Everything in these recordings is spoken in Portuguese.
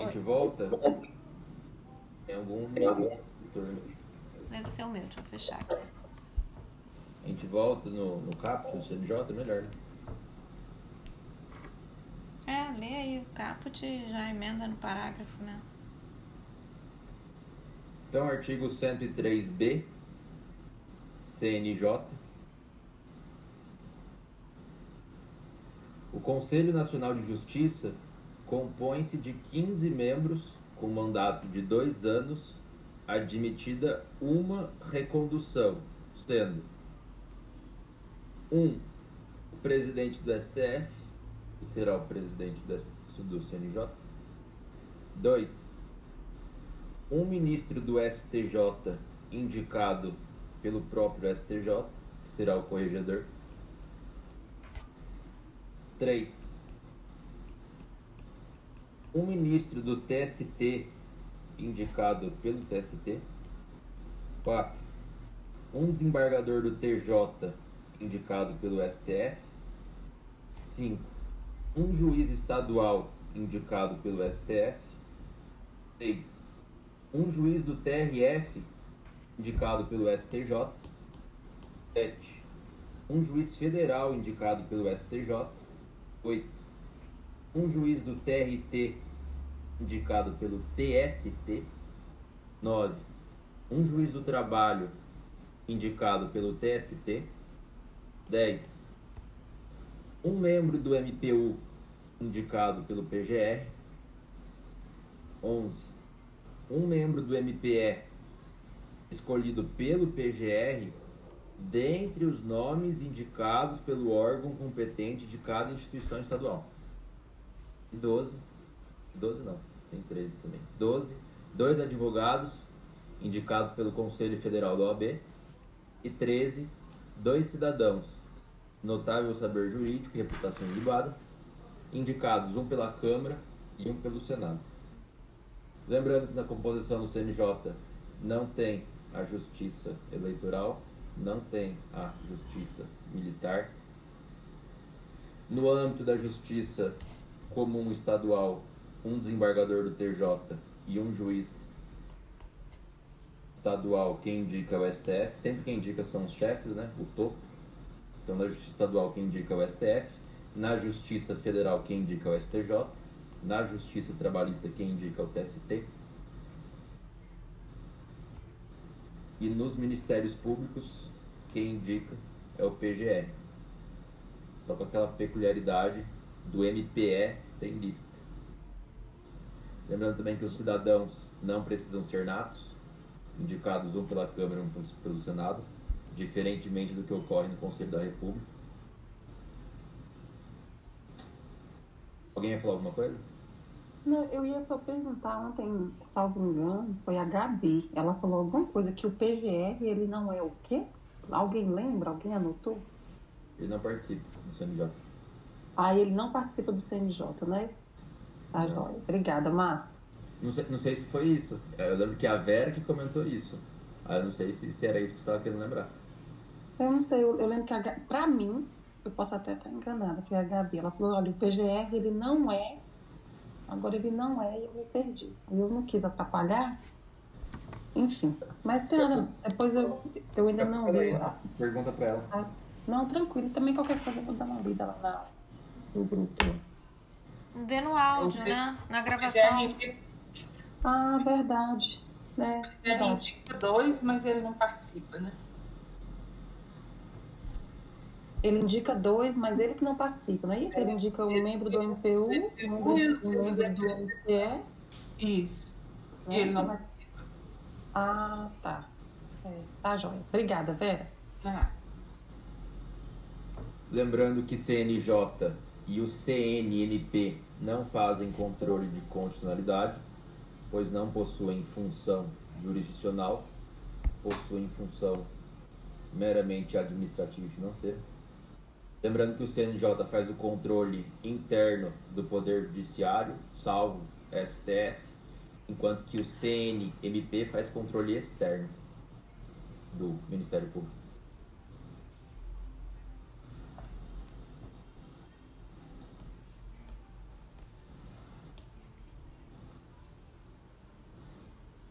A gente volta? Tem algum retorno? Deve ser o meu, deixa eu fechar aqui. A gente volta no, no caput CNJ, melhor, né? É, lê aí o caput e já emenda no parágrafo, né? Então, artigo 103b, CNJ. O Conselho Nacional de Justiça compõe-se de 15 membros com mandato de dois anos, admitida uma recondução, sendo um o presidente do STF, que será o presidente do CNJ. Dois, um ministro do STJ indicado pelo próprio STJ, que será o corregedor. 3. Um ministro do TST indicado pelo TST. 4. Um desembargador do TJ indicado pelo STF. 5. Um juiz estadual indicado pelo STF. 6. Um juiz do TRF indicado pelo STJ. 7. Um juiz federal indicado pelo STJ. 8. Um juiz do TRT indicado pelo TST. 9. Um juiz do trabalho indicado pelo TST. 10. Um membro do MPU indicado pelo PGR. 11. Um membro do MPE escolhido pelo PGR dentre os nomes indicados pelo órgão competente de cada instituição estadual. E 12. 12 não, tem 13 também. 12. Dois advogados indicados pelo Conselho Federal da OAB. E 13. Dois cidadãos notável saber jurídico e reputação ilibada, indicados um pela Câmara e um pelo Senado. Lembrando que na composição do CNJ não tem a Justiça Eleitoral, não tem a Justiça Militar. No âmbito da Justiça Comum Estadual, um desembargador do TJ e um juiz estadual, quem indica o STF. Sempre quem indica são os chefes, né? O topo. Então, na Justiça Estadual, quem indica o STF. Na Justiça Federal, quem indica o STJ. Na Justiça Trabalhista, quem indica o TST. E nos Ministérios Públicos, quem indica é o PGR. Só com aquela peculiaridade do MPE tem lista. Lembrando também que os cidadãos não precisam ser natos, indicados um pela Câmara e um pelo Senado diferentemente do que ocorre no Conselho da República. Alguém ia falar alguma coisa? Não, eu ia só perguntar ontem, salvo engano, foi a Gabi. Ela falou alguma coisa que o PGR ele não é o quê? Alguém lembra? Alguém anotou? Ele não participa do CNJ. Ah, ele não participa do CNJ, né? Tá, joia. Obrigada, Mar. Não sei, não sei se foi isso. Eu lembro que a Vera que comentou isso. Ah, eu não sei se, se era isso que você estava querendo lembrar. Eu não sei, eu, eu lembro que, a, pra mim, eu posso até estar enganada, foi a Gabi. Ela falou: olha, o PGR ele não é, agora ele não é, e eu me perdi. Eu não quis atrapalhar. Enfim, mas tem depois eu, eu ainda não li. Pergunta para ela. Ah, não, tranquilo, também qualquer coisa eu vou dar uma lida lá na, grupo. Vê no áudio, né? Na gravação. Ah, verdade. É, ele indica dois, mas ele não participa, né? Ele indica dois, mas ele que não participa, não é isso? Ele indica um membro do MPU, um membro, um membro do MCE. Isso. E ele não participa. Ah, tá. É, tá, joia. Obrigada, Vera. Ah. Lembrando que CNJ e o CNNP não fazem controle de constitucionalidade, pois não possuem função jurisdicional, possuem função meramente administrativa e financeira. Lembrando que o CNJ faz o controle interno do Poder Judiciário, salvo STF, enquanto que o CNMP faz controle externo do Ministério Público.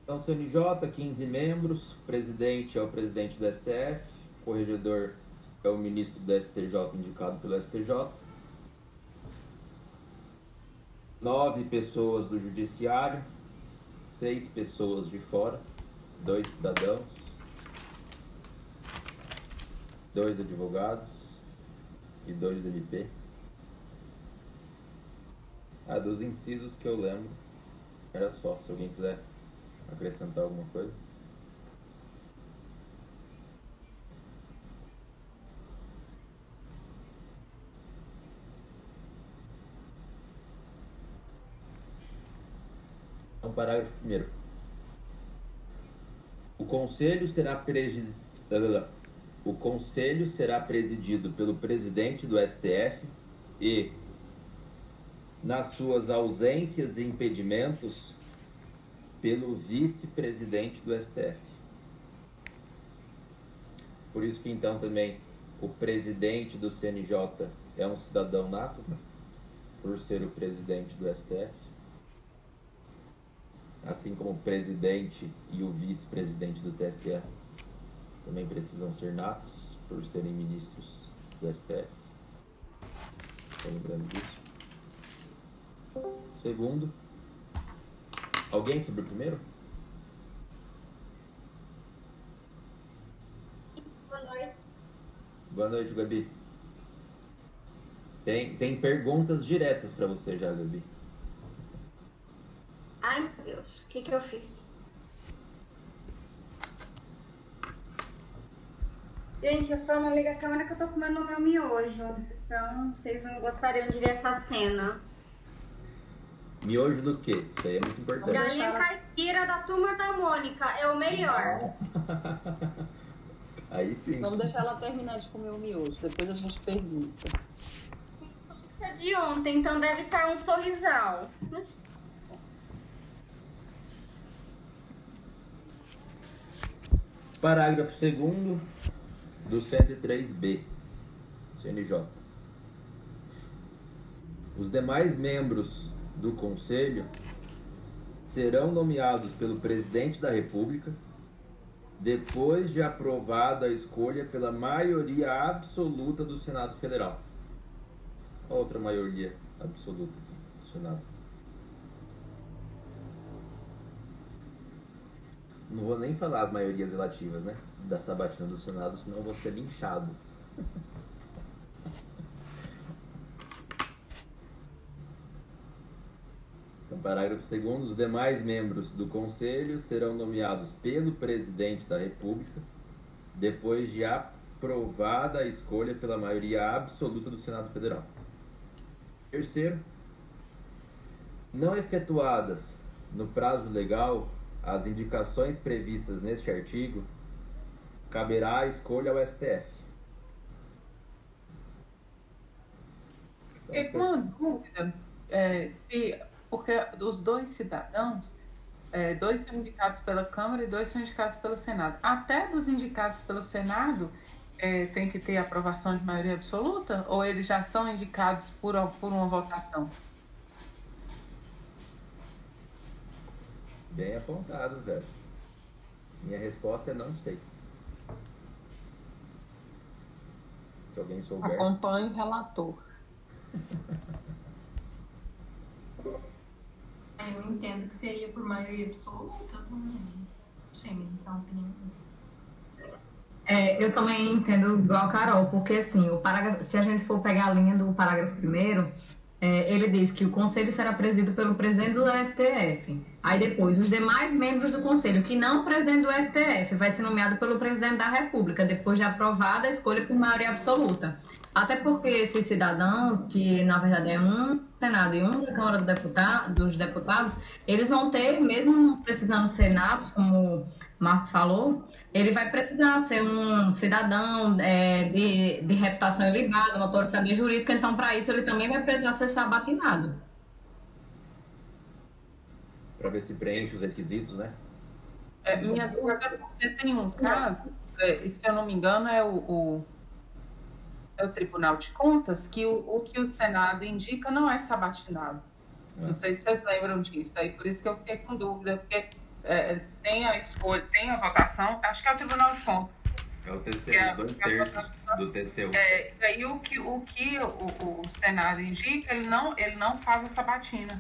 Então, CNJ, 15 membros, presidente é o presidente do STF, corregedor é o ministro do STJ indicado pelo STJ, nove pessoas do judiciário, seis pessoas de fora, dois cidadãos, dois advogados. E dois MP. Ah, dos incisos que eu lembro, era só, se alguém quiser acrescentar alguma coisa. Então, parágrafo 1 O conselho será presidido o conselho será presidido pelo presidente do STF e nas suas ausências e impedimentos pelo vice-presidente do STF. Por isso que então também o presidente do CNJ é um cidadão nato, por ser o presidente do STF. Assim como o presidente e o vice-presidente do TSE também precisam ser natos por serem ministros do STF. Estou lembrando disso. Segundo, alguém sobre o primeiro? Boa noite. Boa noite, Gabi. Tem, tem perguntas diretas para você já, Gabi. Ai, meu Deus, o que, que eu fiz? Gente, eu só não ligo a câmera que eu tô comendo o meu miojo. Então, vocês não gostariam de ver essa cena. Miojo do quê? Isso aí é muito importante. Galinha caipira da turma da Mônica é o melhor. Aí sim. Vamos deixar ela terminar de comer o miojo, depois a gente pergunta. É de ontem, então deve estar um sorrisal. Mas Parágrafo 2 do 103B, CNJ. Os demais membros do Conselho serão nomeados pelo Presidente da República depois de aprovada a escolha pela maioria absoluta do Senado Federal. Outra maioria absoluta do Senado. Não vou nem falar as maiorias relativas, né? Da sabatina do Senado, senão eu vou ser linchado. Então, parágrafo 2 os demais membros do Conselho serão nomeados pelo Presidente da República depois de aprovada a escolha pela maioria absoluta do Senado Federal. Terceiro, não efetuadas no prazo legal as indicações previstas neste artigo, caberá a escolha ao STF. E uma dúvida, é, se, porque os dois cidadãos, é, dois são indicados pela Câmara e dois são indicados pelo Senado. Até dos indicados pelo Senado, é, tem que ter aprovação de maioria absoluta? Ou eles já são indicados por, por uma votação? Bem apontado, velho. Minha resposta é não sei. Se alguém souber. Acompanhe o relator. Eu entendo que seria por maioria absoluta medição opinião. É, eu também entendo igual a Carol, porque assim, o parágrafo, se a gente for pegar a linha do parágrafo primeiro, é, ele diz que o conselho será presidido pelo presidente do STF. Aí depois, os demais membros do conselho, que não o presidente do STF, vai ser nomeado pelo presidente da República, depois de aprovada a escolha por maioria absoluta. Até porque esses cidadãos, que na verdade é um Senado e um da Câmara do Deputado, dos Deputados, eles vão ter, mesmo precisando ser natos, como Marco falou, ele vai precisar ser um cidadão é, de, de reputação elevada, uma autoridade jurídica, então para isso ele também vai precisar ser sabatinado. Para ver se preenche os requisitos, né? É, minha dúvida é porque tem um caso, é, se eu não me engano, é o, o, é o Tribunal de Contas, que o, o que o Senado indica não é sabatinado. Não sei se vocês lembram disso. Aí por isso que eu fiquei com dúvida, porque é, tem a escolha, tem a votação, acho que é o Tribunal de Contas. É o TCU, é- dois é terços do TCU. É, e aí o que o, que o, o Senado indica, ele não, ele não faz a sabatina.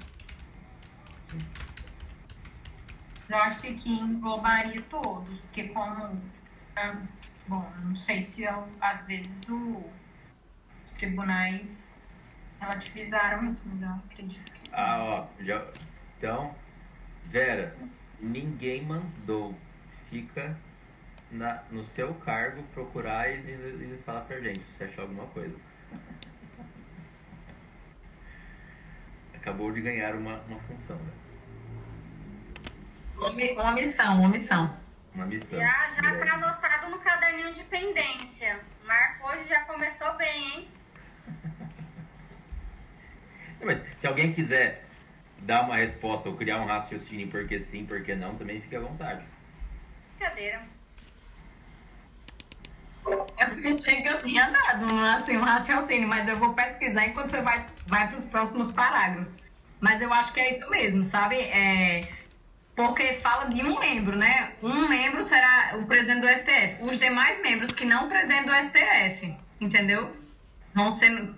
Mas eu acho que aqui englobaria todos, porque como. ah, Bom, não sei se eu- às vezes o- os tribunais relativizaram isso, mas eu acredito que. Ah, ó, já... Então, Vera, ninguém mandou. Fica na, no seu cargo procurar e, e, e falar pra gente se achar alguma coisa. Acabou de ganhar uma, uma função, né? Uma missão, uma missão. Uma missão. Já, já tá anotado no caderninho de pendência. Marco hoje já começou bem, hein? Mas se alguém quiser dar uma resposta ou criar um raciocínio porque sim, porque não, também fique à vontade. Brincadeira. Eu pensei que eu tinha dado um, assim, um raciocínio, mas eu vou pesquisar enquanto você vai, vai para os próximos parágrafos. Mas eu acho que é isso mesmo, sabe? É, porque fala de um membro, né? Um membro será o presidente do STF. Os demais membros que não presidente do STF, entendeu? Vão ser,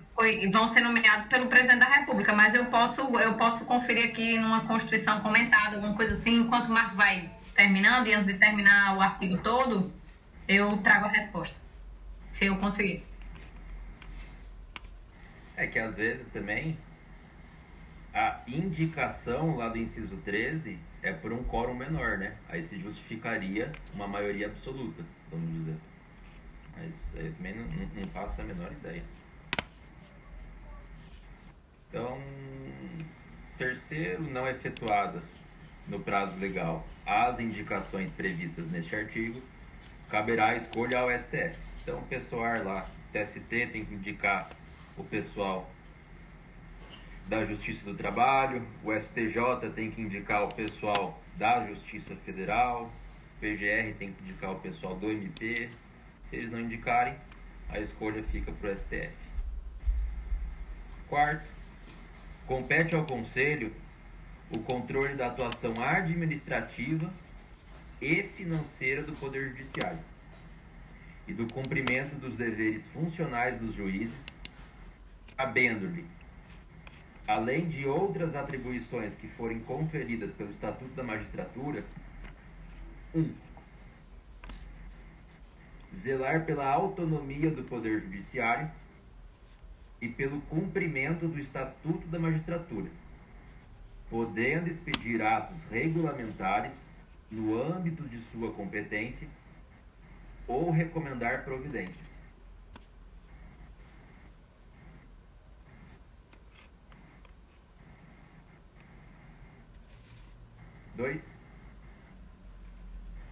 vão ser nomeados pelo presidente da República. Mas eu posso, eu posso conferir aqui numa Constituição comentada, alguma coisa assim, enquanto o Marco vai terminando, e antes de terminar o artigo todo, eu trago a resposta. Se eu conseguir. É que às vezes também a indicação lá do inciso 13 é por um quórum menor, né? Aí se justificaria uma maioria absoluta, vamos dizer. Mas eu também não, não, não faço a menor ideia. Então, terceiro, não efetuadas no prazo legal as indicações previstas neste artigo, caberá a escolha ao STF. Então, o pessoal lá, TST, tem que indicar o pessoal da Justiça do Trabalho, o STJ tem que indicar o pessoal da Justiça Federal, o PGR tem que indicar o pessoal do MP. Se eles não indicarem, a escolha fica para o STF. Quarto, compete ao Conselho o controle da atuação administrativa e financeira do Poder Judiciário e do cumprimento dos deveres funcionais dos juízes, cabendo-lhe, além de outras atribuições que forem conferidas pelo Estatuto da Magistratura, 1. Um, zelar pela autonomia do Poder Judiciário e pelo cumprimento do Estatuto da Magistratura, podendo expedir atos regulamentares no âmbito de sua competência ou recomendar providências. Dois,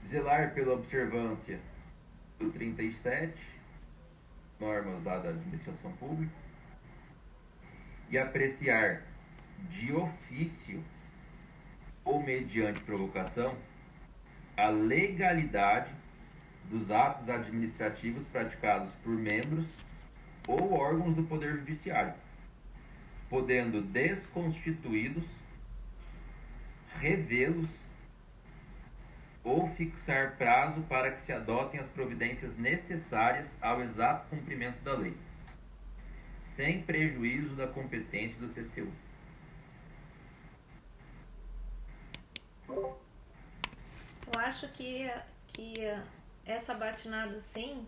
zelar pela observância do 37, normas da administração pública, e apreciar de ofício ou mediante provocação a legalidade dos atos administrativos praticados por membros ou órgãos do Poder Judiciário, podendo desconstituídos, revê-los ou fixar prazo para que se adotem as providências necessárias ao exato cumprimento da lei, sem prejuízo da competência do TCU. Eu acho que, que essa batinado sim,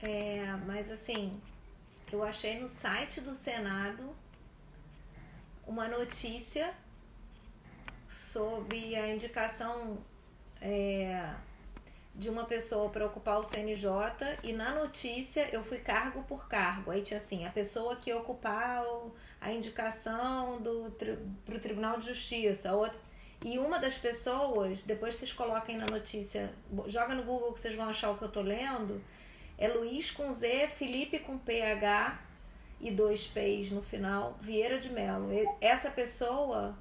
é, mas assim, eu achei no site do Senado uma notícia sobre a indicação é, de uma pessoa para ocupar o CNJ e na notícia eu fui cargo por cargo. Aí tinha assim, a pessoa que ocupar a indicação do pro Tribunal de Justiça, outra e uma das pessoas, depois vocês coloquem na notícia, joga no Google que vocês vão achar o que eu tô lendo, é Luiz com Z, Felipe com PH e dois P's no final, Vieira de Mello. Essa pessoa,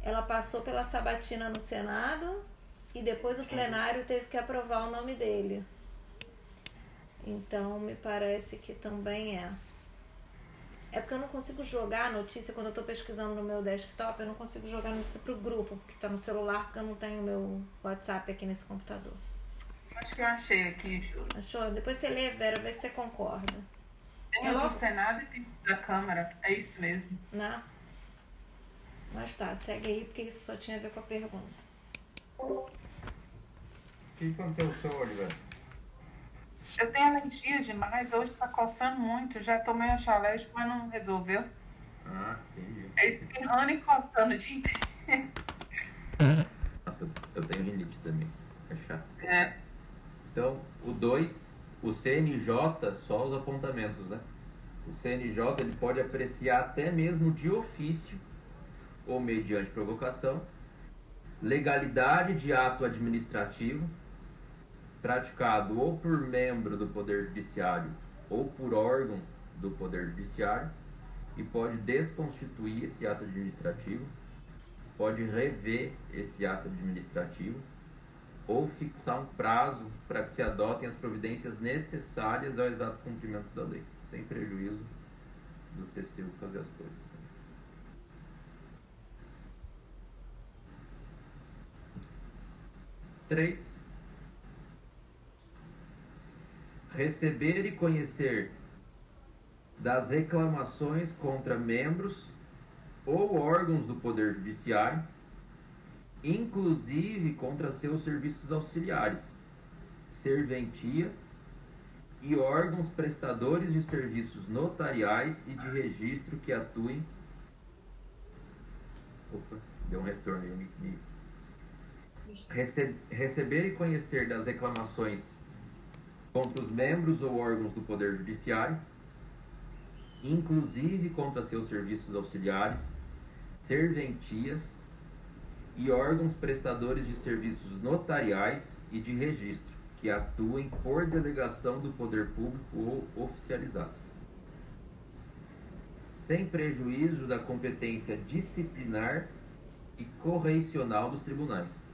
ela passou pela sabatina no Senado e depois o plenário teve que aprovar o nome dele. Então, me parece que também é. É porque eu não consigo jogar a notícia quando eu tô pesquisando no meu desktop, eu não consigo jogar a notícia pro grupo, porque tá no celular, porque eu não tenho meu WhatsApp aqui nesse computador. Acho que eu achei aqui, Júlia. Achou? Depois você lê, Vera, vê se você concorda. Tem É o do logo- Senado e tem da Câmara. É isso mesmo. Né? Mas tá, segue aí, porque isso só tinha a ver com a pergunta. O que aconteceu com o seu olho, velho? Eu tenho alergia demais, hoje tá coçando muito. Já tomei antialérgico, mas não resolveu. Ah, entendi. É espirrando e coçando o dia inteiro. Nossa, eu- eu tenho rinite também. É chato. É, Então, o 2, o CNJ, só os apontamentos, né? O CNJ ele pode apreciar até mesmo de ofício ou mediante provocação legalidade de ato administrativo praticado ou por membro do Poder Judiciário ou por órgão do Poder Judiciário e pode desconstituir esse ato administrativo, pode rever esse ato administrativo ou fixar um prazo para que se adotem as providências necessárias ao exato cumprimento da lei, sem prejuízo do TCU fazer as coisas. 3. Receber e conhecer das reclamações contra membros ou órgãos do Poder Judiciário, inclusive contra seus serviços auxiliares, serventias e órgãos prestadores de serviços notariais e de registro que atuem. Opa, deu um retorno aí, Rece- receber e conhecer das reclamações contra os membros ou órgãos do Poder Judiciário, inclusive contra seus serviços auxiliares, serventias e órgãos prestadores de serviços notariais e de registro que atuem por delegação do poder público ou oficializados, sem prejuízo da competência disciplinar e correicional dos tribunais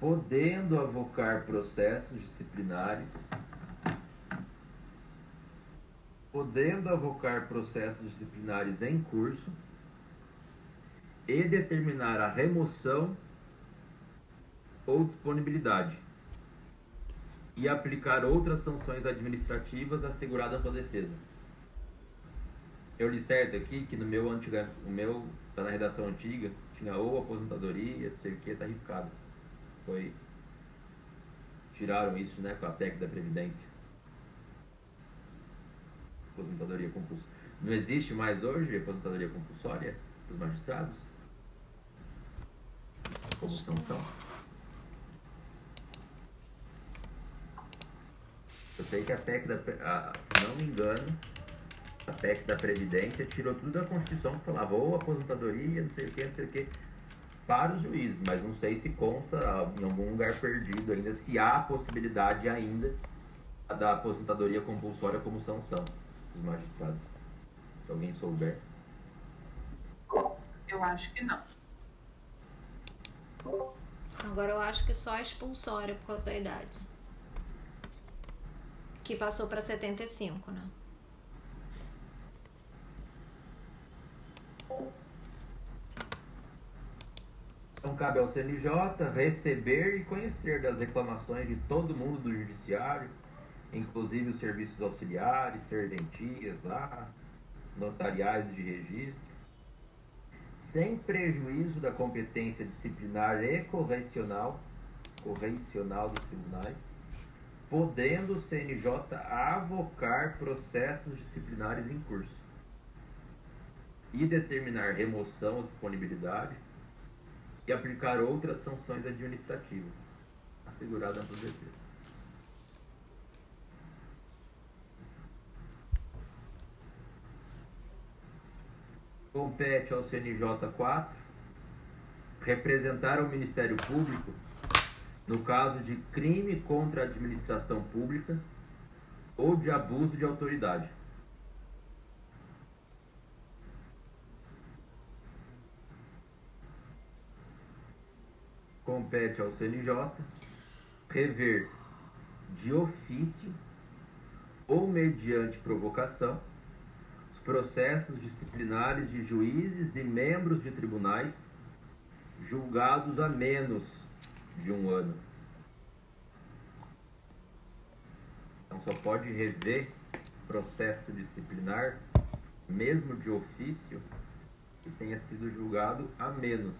podendo avocar processos disciplinares, podendo avocar processos disciplinares em curso e determinar a remoção ou disponibilidade e aplicar outras sanções administrativas asseguradas pela defesa. Eu li certo aqui que no meu antiga, o meu tá na redação antiga, tinha ou aposentadoria, não sei o que, tá arriscado foi tiraram isso né com a PEC da Previdência. Aposentadoria compulsória. Não existe mais hoje aposentadoria compulsória dos magistrados? Como sanção eu sei que a PEC da a, se não me engano a PEC da Previdência tirou tudo da Constituição que falava ou aposentadoria, não sei o que, não sei o que para os juízes, mas não sei se consta em algum lugar perdido ainda, se há a possibilidade ainda da aposentadoria compulsória como sanção dos magistrados. Se alguém souber. eu acho que não. Agora eu acho que só a expulsória por causa da idade. Que passou pra 75, né? Então cabe ao CNJ receber e conhecer das reclamações de todo mundo do judiciário, inclusive os serviços auxiliares, serventias lá, notariais de registro, sem prejuízo da competência disciplinar e correcional dos tribunais, podendo o CNJ avocar processos disciplinares em curso e determinar remoção ou disponibilidade e aplicar outras sanções administrativas asseguradas por defesa. Compete ao CNJ 4 representar o Ministério Público no caso de crime contra a administração pública ou de abuso de autoridade. Compete ao CNJ rever de ofício ou mediante provocação processos disciplinares de juízes e membros de tribunais julgados a menos de um ano. Então só pode rever processo disciplinar, mesmo de ofício, que tenha sido julgado a menos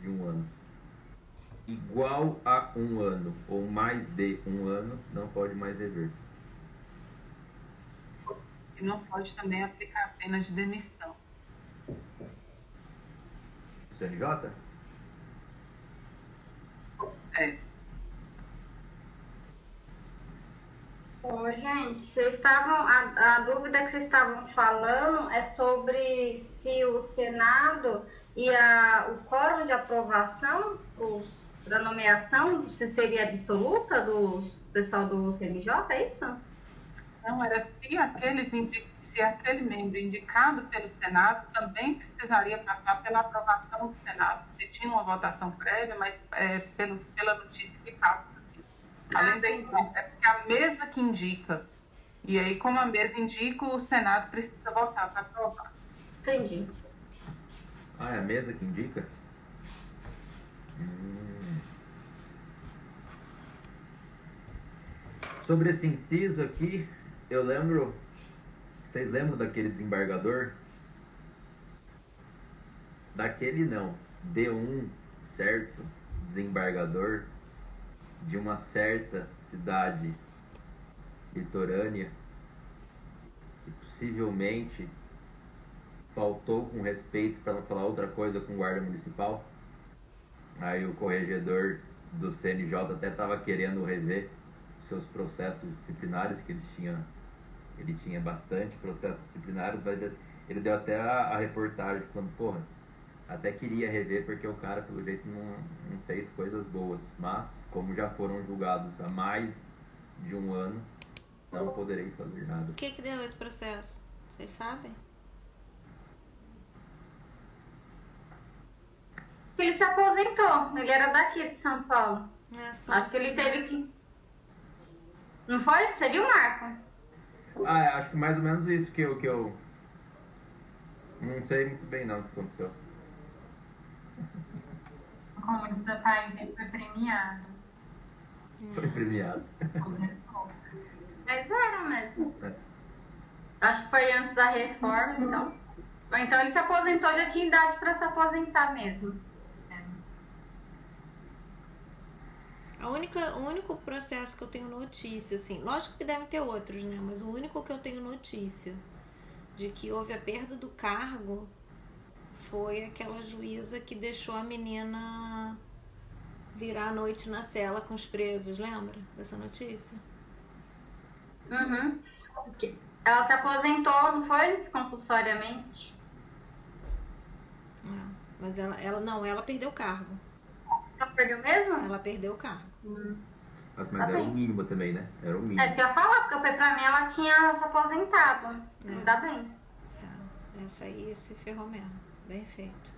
de um ano. Igual a um ano ou mais de um ano, não pode mais rever. E não pode também aplicar a pena de demissão. CNJ? É. Ô, gente, vocês estavam. A, a dúvida que vocês estavam falando é sobre se o Senado e a, o quórum de aprovação para nomeação se seria absoluta do pessoal do CNJ, é isso? Não, era se, aqueles, se aquele membro indicado pelo Senado também precisaria passar pela aprovação do Senado. Se tinha uma votação prévia, mas é, pelo, pela notícia que passa Além ah, da é porque a mesa que indica. E aí, como a mesa indica, o Senado precisa votar para aprovar. Entendi. Ah, é a mesa que indica? Hum. Sobre esse inciso aqui, eu lembro. Vocês lembram daquele desembargador? Daquele não. D1, certo? Desembargador de uma certa cidade litorânea que possivelmente faltou com respeito para não falar outra coisa com o guarda municipal. Aí o corregedor do CNJ até estava querendo rever seus processos disciplinares que ele tinha ele tinha bastante processos disciplinares, mas ele deu até a, a reportagem falando, porra, até queria rever porque o cara, pelo jeito, não, não fez coisas boas. Mas, como já foram julgados há mais de um ano, não poderei fazer nada. O que que deu esse processo? Vocês sabem? Ele se aposentou. Ele era daqui de São Paulo. É, acho que ele teve que. Não foi? Seria o Marco. Ah, é, acho que mais ou menos isso que eu, que eu. Não sei muito bem não o que aconteceu como diz a Thais, ele foi premiado. Foi premiado. Mas era mesmo. É. Acho que foi antes da reforma, então. Então ele se aposentou, já tinha idade para se aposentar mesmo. A única, o único processo que eu tenho notícia, assim, lógico que devem ter outros, né? Mas o único que eu tenho notícia de que houve a perda do cargo foi aquela juíza que deixou a menina virar a noite na cela com os presos, lembra dessa notícia? Uhum. Ela se aposentou, não foi? Compulsoriamente. É, mas ela, ela não, ela perdeu o cargo. Ela perdeu mesmo? Ela perdeu o cargo. Hum. Mas, mas tá era o mínimo também, né? Era o mínimo. É que eu ia falar, porque pra mim ela tinha se aposentado. É. Ainda bem. É, essa aí se ferrou mesmo. Bem feito.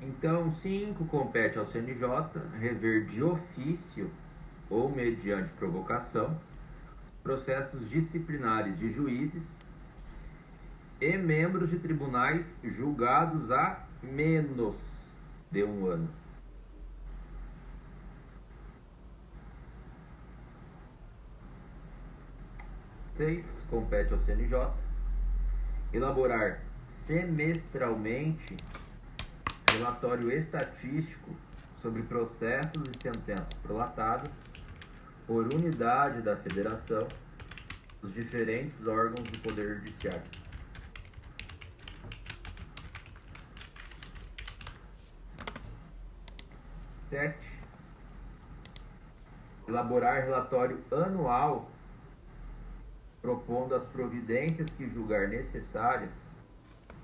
Então, 5 compete ao CNJ rever de ofício ou mediante provocação processos disciplinares de juízes e membros de tribunais julgados a menos de um ano. Seis compete ao CNJ elaborar semestralmente relatório estatístico sobre processos e sentenças prolatadas por unidade da federação dos diferentes órgãos do Poder Judiciário. Sete. Elaborar relatório anual propondo as providências que julgar necessárias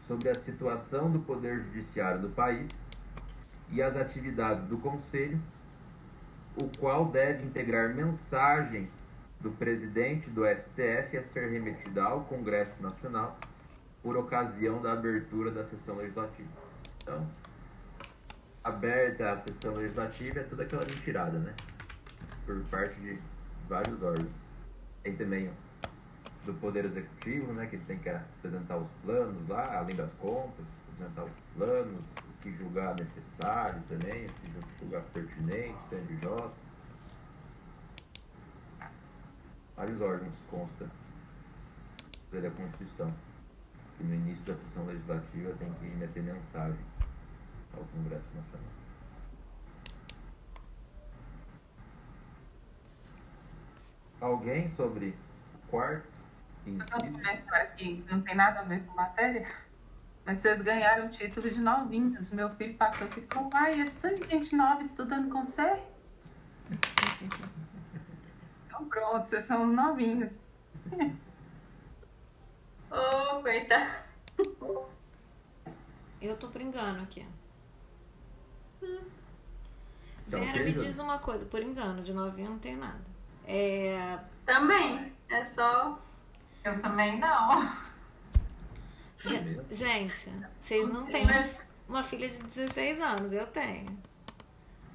sobre a situação do Poder Judiciário do país e as atividades do Conselho, o qual deve integrar mensagem do presidente do STF a ser remetida ao Congresso Nacional por ocasião da abertura da sessão legislativa. Então, aberta a sessão legislativa é toda aquela mentirada, né? Por parte de vários órgãos. Tem também do Poder Executivo, né, que ele tem que apresentar os planos lá, além das contas, apresentar os planos, o que julgar necessário também, o que julgar pertinente, CNJ. Vários órgãos consta da Constituição. E no início da sessão legislativa tem que meter mensagem ao Congresso Nacional. Alguém sobre o quarto? aqui, não tem nada a ver com matéria, mas vocês ganharam o título de novinhos. Meu filho passou aqui e falou, ai, esse tanto de gente nova estudando com você? então pronto, vocês são os novinhos. Ô, oh, coitado. Eu tô engano aqui. Hum. Vera, me diz uma coisa, por engano, de novinha não tem nada. É... Também, é só. Eu também não. Gente, vocês não têm uma, uma, filha de 16 anos, eu tenho.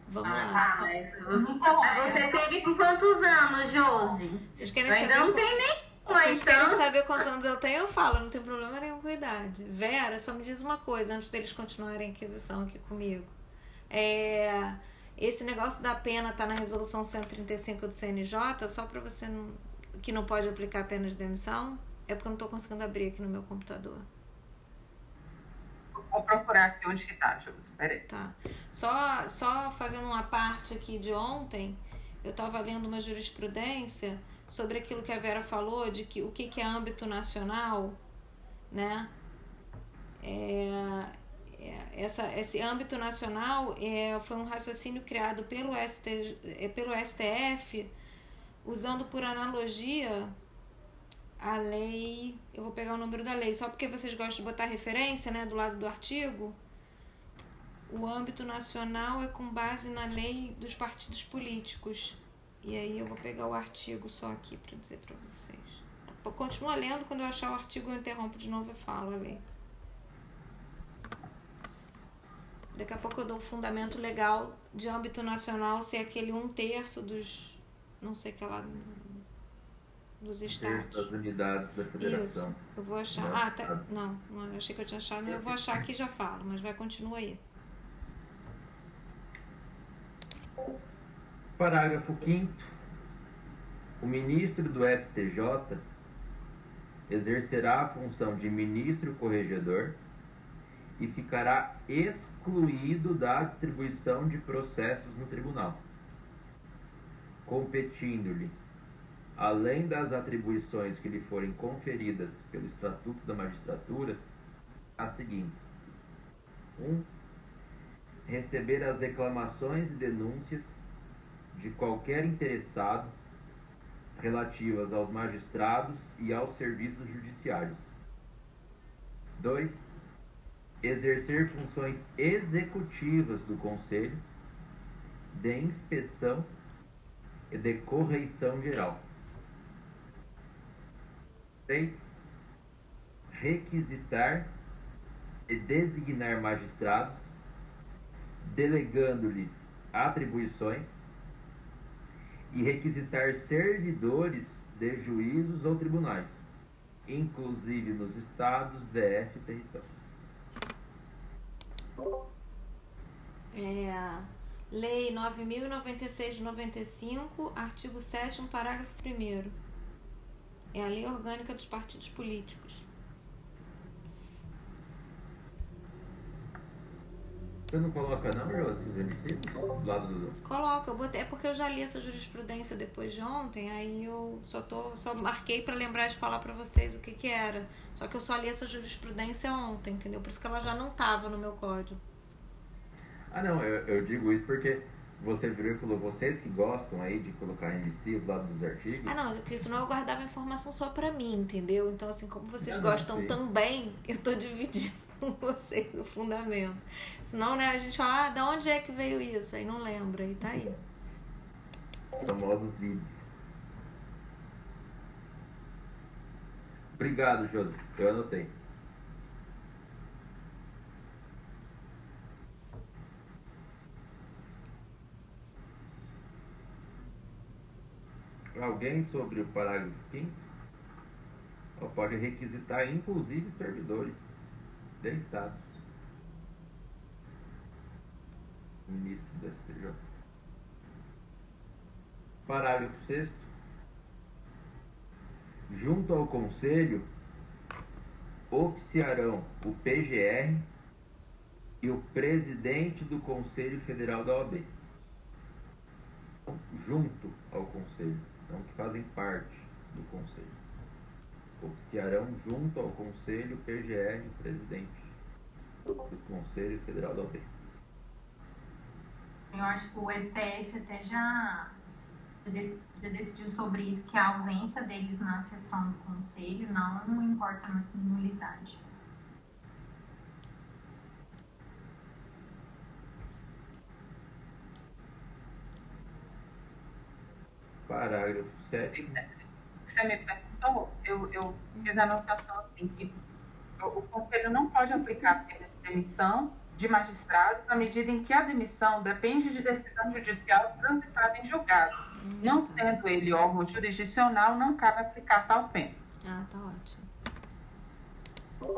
Vamos ah, lá. Ah, então, você teve com quantos anos, Josi? Vocês querem eu ainda não tem nem. Vocês então... querem saber quantos anos eu tenho? Eu falo, não tem problema nenhum com a idade. Vera, só me diz uma coisa antes deles continuarem a inquisição aqui comigo. É, esse negócio da pena tá na resolução 135 do CNJ, só para você não, que não pode aplicar pena de demissão, é porque eu não estou conseguindo abrir aqui no meu computador. Vou procurar aqui onde que tá, Júlio. Peraí. Tá. Só, só fazendo uma parte aqui de ontem, eu estava lendo uma jurisprudência sobre aquilo que a Vera falou, de que o que, que é âmbito nacional, né? É, essa, esse âmbito nacional é, foi um raciocínio criado pelo, ST, é, pelo STF, usando por analogia a lei. Eu vou pegar o número da lei, só porque vocês gostam de botar referência né, do lado do artigo. O âmbito nacional é com base na lei dos partidos políticos. E aí eu vou pegar o artigo só aqui para dizer para vocês. Continua lendo, quando eu achar o artigo eu interrompo de novo e falo a lei. Daqui a pouco eu dou o fundamento legal de âmbito nacional ser aquele um terço dos. não sei que lá. dos estados. das unidades da federação. Isso. Eu vou achar. ah, tá. Não, não, eu achei que eu tinha achado, eu vou achar aqui e já falo, mas vai continuar aí. Parágrafo 5 O ministro do STJ exercerá a função de ministro corregedor e ficará excluído da distribuição de processos no tribunal, competindo-lhe, além das atribuições que lhe forem conferidas pelo Estatuto da Magistratura, as seguintes: 1. Um, receber as reclamações e denúncias de qualquer interessado relativas aos magistrados e aos serviços judiciários. 2. Exercer funções executivas do Conselho de inspeção e de correição geral. 3. Requisitar e designar magistrados, delegando-lhes atribuições e requisitar servidores de juízos ou tribunais, inclusive nos estados, DF e territórios. É, Lei 9.096 de 95, artigo 7, parágrafo 1. É a lei orgânica dos partidos políticos. Você não coloca não, Josi, do lado do... Coloca, eu botei, é porque eu já li essa jurisprudência depois de ontem, aí eu só tô, só marquei para lembrar de falar para vocês o que que era. Só que eu só li essa jurisprudência ontem, entendeu? Por isso que ela já não tava no meu código. Ah, não, eu, eu digo isso porque você virou e falou, vocês que gostam aí de colocar MC do lado dos artigos. Ah, não, porque senão eu guardava informação só para mim, entendeu? Então, assim, como vocês não, gostam não, também, eu tô dividindo com vocês o fundamento. Senão, né, a gente fala, ah, da onde é que veio isso? Aí não lembra, e tá aí. Os famosos vídeos. Obrigado, Josi. Eu anotei. Alguém sobre o parágrafo 5 Ela pode requisitar, inclusive, servidores de Estado. Ministro do STJ. Parágrafo 6 Junto ao Conselho oficiarão o PGR e o presidente do Conselho Federal da OAB. Então, junto ao Conselho, não que fazem parte do Conselho. Oficiarão junto ao Conselho PGR o presidente do Conselho Federal da OAB. Eu acho que o STF até já, já decidiu sobre isso, que a ausência deles na sessão do conselho não importa nulidade. Parágrafo 7. Você me perguntou, eu, eu fiz a anotação assim, que o Conselho não pode aplicar a pena de demissão de magistrados na medida em que a demissão depende de decisão judicial transitada em julgado. Hum, não tá. sendo ele órgão jurisdicional, não cabe aplicar tal pena. Ah, tá ótimo.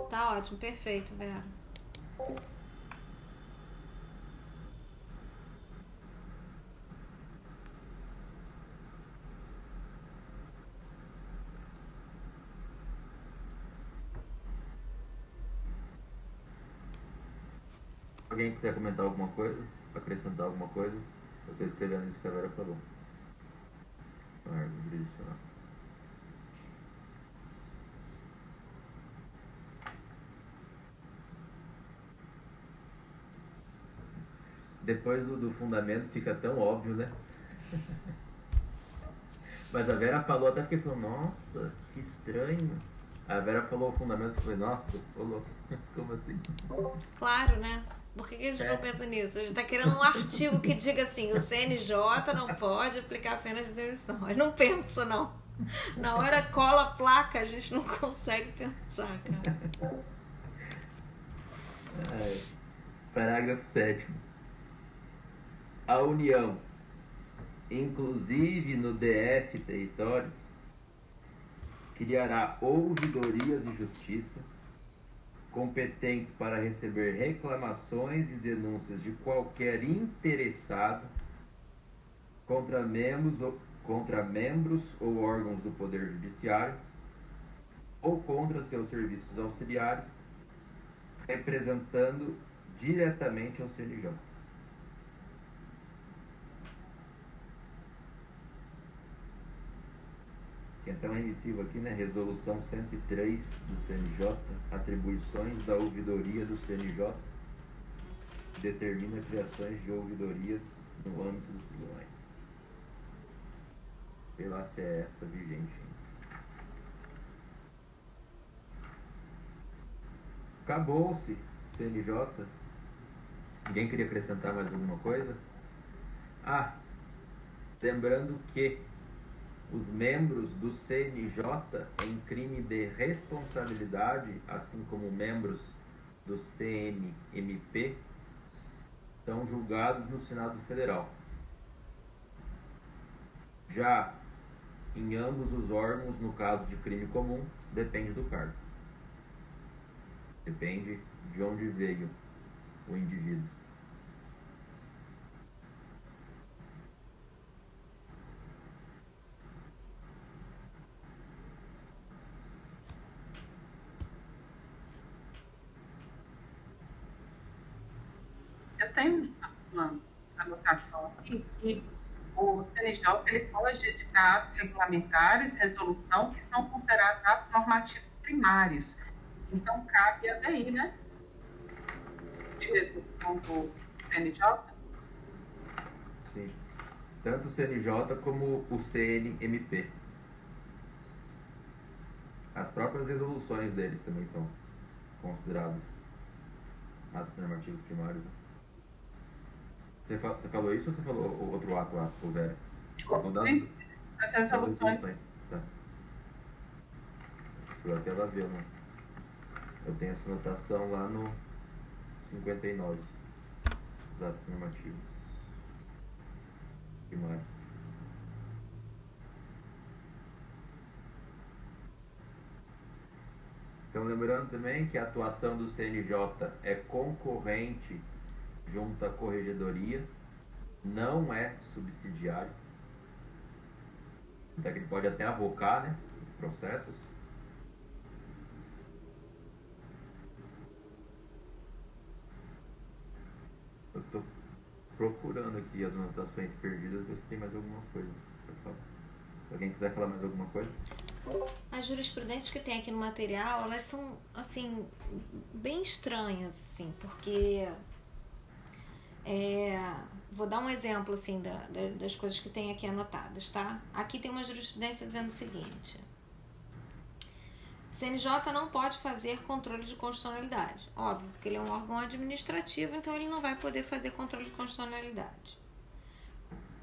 Tá ótimo, perfeito, Vera. Alguém quiser comentar alguma coisa? Acrescentar alguma coisa? Eu estou escrevendo isso que a Vera falou. Ah. Depois do, do fundamento fica tão óbvio, né? Mas a Vera falou até porque falou, nossa, que estranho. A Vera falou o fundamento e falei, nossa, falou. Como assim? Claro, né? Por que, que a gente é. não pensa nisso? A gente está querendo um artigo que diga assim: o CNJ não pode aplicar a pena de demissão. Mas não penso, não. Na hora cola a placa, a gente não consegue pensar, cara. É. Parágrafo 7. A União, inclusive no DF territórios, criará ouvidorias de justiça competentes para receber reclamações e denúncias de qualquer interessado contra membros ou, contra membros ou órgãos do Poder Judiciário ou contra seus serviços auxiliares, representando diretamente ao CNJ. Então é remissivo aqui, né? Resolução 103 do CNJ, atribuições da ouvidoria do CNJ, determina criações de ouvidorias no âmbito dos tribunais. Se é essa vigente. Acabou-se, CNJ. Ninguém queria acrescentar mais alguma coisa? Ah, lembrando que os membros do CNJ em crime de responsabilidade, assim como membros do CNMP, são julgados no Senado Federal. Já em ambos os órgãos, no caso de crime comum, depende do cargo. Depende de onde veio o indivíduo. Tem uma anotação aqui que o CNJ ele pode editar atos regulamentares, resolução, que são considerados atos normativos primários. Então, cabe a DI, né? Do CNJ? Sim. Tanto o CNJ como o CNMP. As próprias resoluções deles também são consideradas atos normativos primários. Você, você falou isso ou você falou outro ato lá, o Vera? Mudando? As resoluções. Tá. Eu até lá ver, né? Eu tenho essa anotação lá no 59. Os atos normativos. Que mais? Então, lembrando também que a atuação do CNJ é concorrente junto à corregedoria, não é subsidiário. Então, ele pode até avocar né, processos. Eu estou procurando aqui as anotações perdidas, ver se tem mais alguma coisa. Se alguém quiser falar mais alguma coisa. As jurisprudências que tem aqui no material, elas são, assim, bem estranhas, assim, porque... É, vou dar um exemplo, assim, da, da, das coisas que tem aqui anotadas, tá? Aqui tem uma jurisprudência dizendo o seguinte... CNJ não pode fazer controle de constitucionalidade. Óbvio, porque ele é um órgão administrativo, então ele não vai poder fazer controle de constitucionalidade.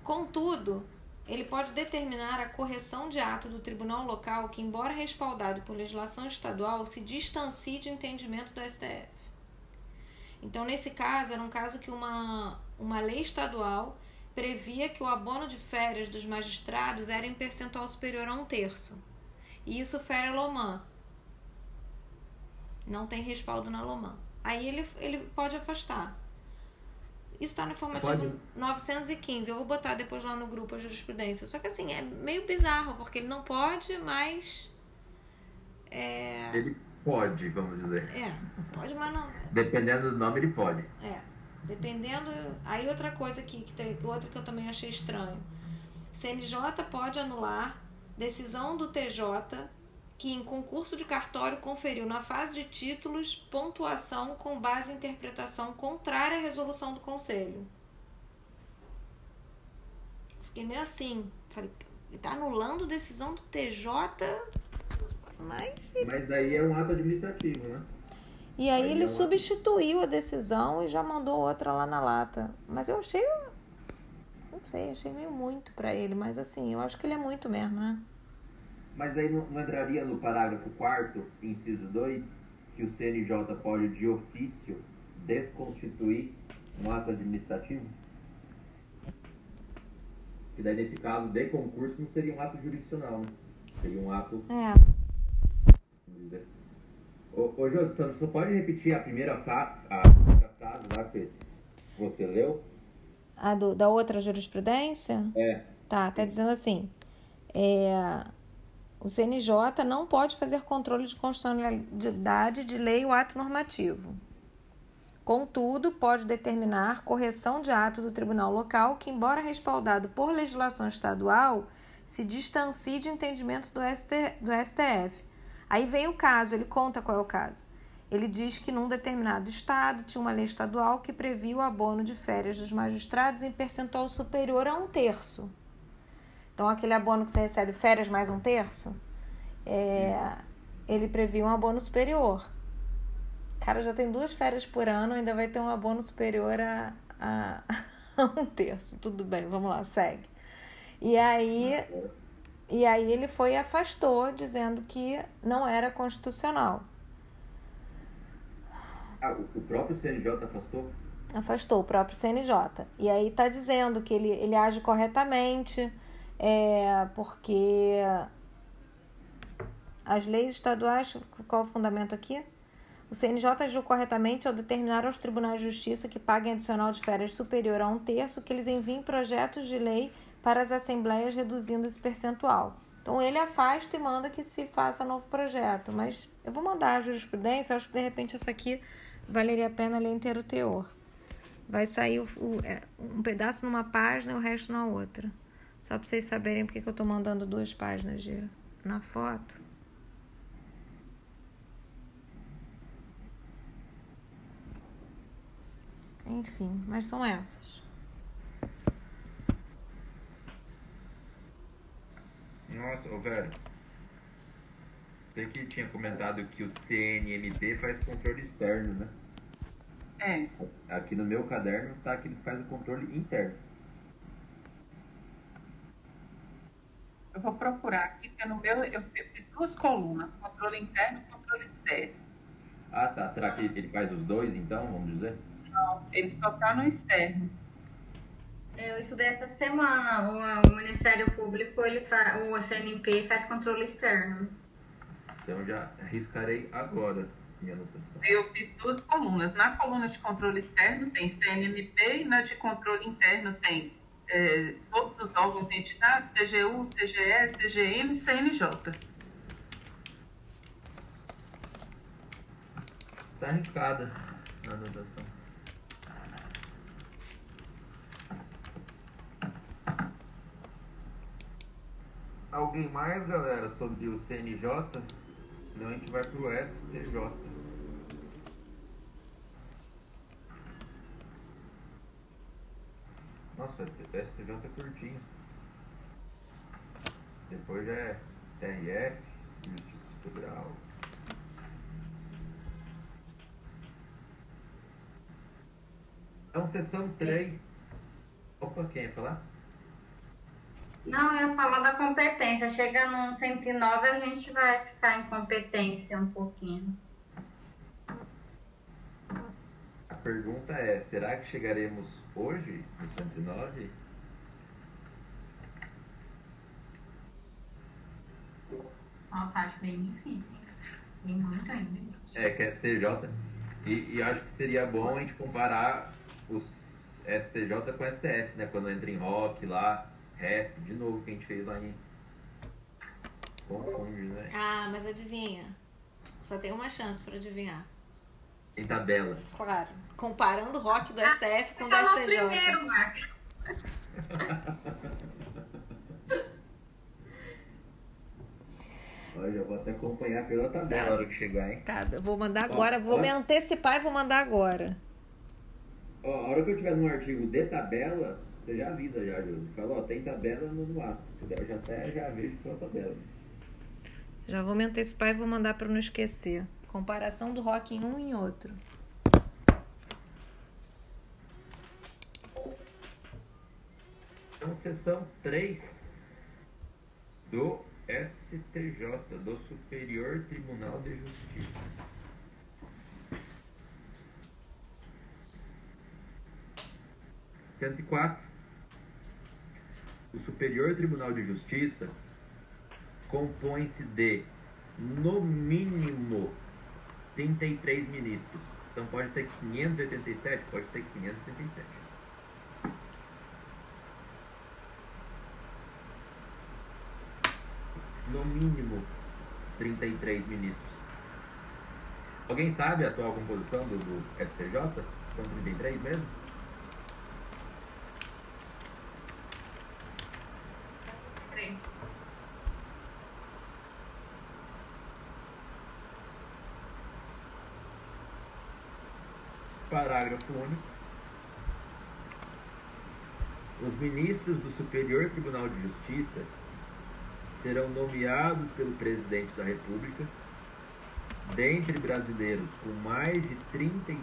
Contudo, ele pode determinar a correção de ato do tribunal local que, embora respaldado por legislação estadual, se distancie de entendimento do STF. Então, nesse caso, era um caso que uma, uma lei estadual previa que o abono de férias dos magistrados era em percentual superior a um terço. E isso fere a Loman. Não tem respaldo na Loman. Aí ele, ele pode afastar. Isso está no informativo Pode. 915. Eu vou botar depois lá no grupo a jurisprudência. Só que assim, é meio bizarro, porque ele não pode, mas. É... Ele pode, vamos dizer. É, pode, mas não. Dependendo do nome, ele pode. É. Dependendo. Aí outra coisa aqui, que tem, outra que eu também achei estranho. CNJ pode anular decisão do TJ que em concurso de cartório conferiu na fase de títulos pontuação com base em interpretação contrária à resolução do conselho. Fiquei meio assim, falei, tá anulando decisão do TJ, mas Mas aí é um ato administrativo, né? E aí, aí ele é um substituiu ato... a decisão e já mandou outra lá na lata. Mas eu achei não sei, achei meio muito para ele, mas assim, eu acho que ele é muito mesmo, né? Mas aí não, não entraria no parágrafo 4 inciso 2, que o CNJ pode, de ofício, desconstituir um ato administrativo? Que daí, nesse caso, de concurso, não seria um ato jurisdicional, né? Seria um ato... É. Ô, Jô, você só pode repetir a primeira, fra a primeira frase lá que você leu? A do, da outra jurisprudência? É. Tá, tá dizendo assim... É, o CNJ não pode fazer controle de constitucionalidade de lei ou ato normativo. Contudo, pode determinar correção de ato do tribunal local que, embora respaldado por legislação estadual, se distancie de entendimento do, ST, do STF. Aí vem o caso, ele conta qual é o caso. Ele diz que num determinado estado tinha uma lei estadual que previa o abono de férias dos magistrados em percentual superior a um terço. Então, aquele abono que você recebe férias mais um terço, é, ele previa um abono superior. Cara, já tem duas férias por ano, ainda vai ter um abono superior a, a, a um terço. Tudo bem, vamos lá, segue. E aí, e aí ele foi e afastou, dizendo que não era constitucional. Ah, o próprio CNJ afastou? Afastou o próprio CNJ. E aí está dizendo que ele, ele age corretamente, é, porque as leis estaduais, qual é o fundamento aqui? O CNJ agiu corretamente ao determinar aos tribunais de justiça que paguem adicional de férias superior a um terço que eles enviem projetos de lei para as assembleias reduzindo esse percentual. Então ele afasta e manda que se faça novo projeto. Mas eu vou mandar a jurisprudência, acho que de repente isso aqui valeria a pena ler inteiro o teor. Vai sair o, o, é, um pedaço numa página e o resto na outra. Só para vocês saberem porque que eu estou mandando duas páginas de, na foto. Enfim, mas são essas. Nossa, ô velho. Você que tinha comentado que o CNMP faz controle externo, né? É. Aqui no meu caderno tá que ele faz o controle interno. Eu vou procurar aqui, porque no meu eu fiz duas colunas, controle interno e controle externo. Ah, tá. Será que ele faz os dois, então, vamos dizer? Não, ele só está no externo. Eu estudei essa semana. O, o Ministério Público, ele fa, o CNP faz controle externo. Então já riscarei agora minha anotação. Eu fiz duas colunas. Na coluna de controle externo tem CNMP e na de controle interno tem é, todos os órgãos e entidades, TGU, TGE, CGM e CNJ. Está arriscada a anotação. Alguém mais, galera, sobre o CNJ? Senão a gente vai pro STJ. Nossa, o STJ é curtinho. Depois já é TRF, Justiça Federal. Então, sessão 3. Opa, quem ia falar? Não, eu ia falar da competência. Chega num 109, a gente vai ficar em competência um pouquinho. A pergunta é: será que chegaremos hoje no 109? Nossa, acho bem difícil. Tem muito ainda. É, que é STJ. E, e acho que seria bom a gente comparar os STJ com STF, né? Quando entra em rock lá, RESP, de novo, que a gente fez lá em. Confunde, né? Ah, mas adivinha. Só tem uma chance pra adivinhar. Em tabela. Claro. Comparando o rock do STF com o do Falou STJ. primeiro, Marcos. Olha, eu vou até acompanhar pela tabela Tá. na hora que chegar, hein? Tá, eu vou mandar agora, vou ó. me antecipar e vou mandar agora. Ó, a hora que eu tiver num artigo de tabela, você já avisa já, Júlio. Fala, ó, tem tabela no ato. Eu já até já vejo pela tabela. Já vou me antecipar e vou mandar pra não esquecer. Comparação do rock em um e em outro. Então, sessão 3 do STJ, do Superior Tribunal de Justiça. Cento e quatro. O Superior Tribunal de Justiça compõe-se de, no mínimo, 33 ministros. Então pode ter 587, pode ter 587. no mínimo 33 ministros. Alguém sabe a atual composição do, do STJ? São 33 mesmo? Parágrafo único. Os ministros do Superior Tribunal de Justiça serão nomeados pelo presidente da República, dentre brasileiros com mais de 35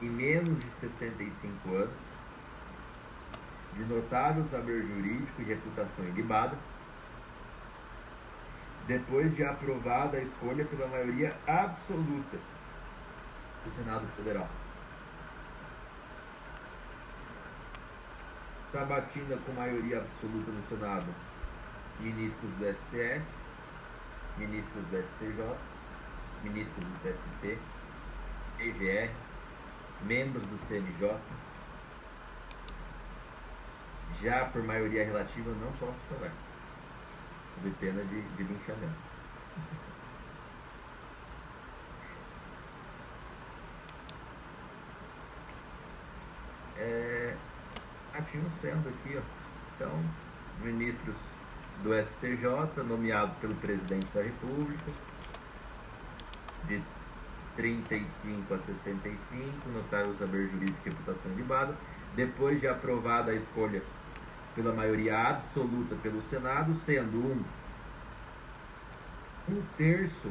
e menos de 65 anos, de notável saber jurídico e reputação ilibada, depois de aprovada a escolha pela maioria absoluta do Senado Federal. Sabatina com maioria absoluta no Senado ministros do STF, ministros do STJ, ministros do TST, PGR, membros do CNJ. Já por maioria relativa não posso falar, sob pena de, de linchamento. É, ativo sendo aqui, ó. Então, ministros do STJ, nomeados pelo presidente da República, de 35 a 65, notável saber jurídico e reputação ilibada, depois de aprovada a escolha pela maioria absoluta pelo Senado, sendo um, um terço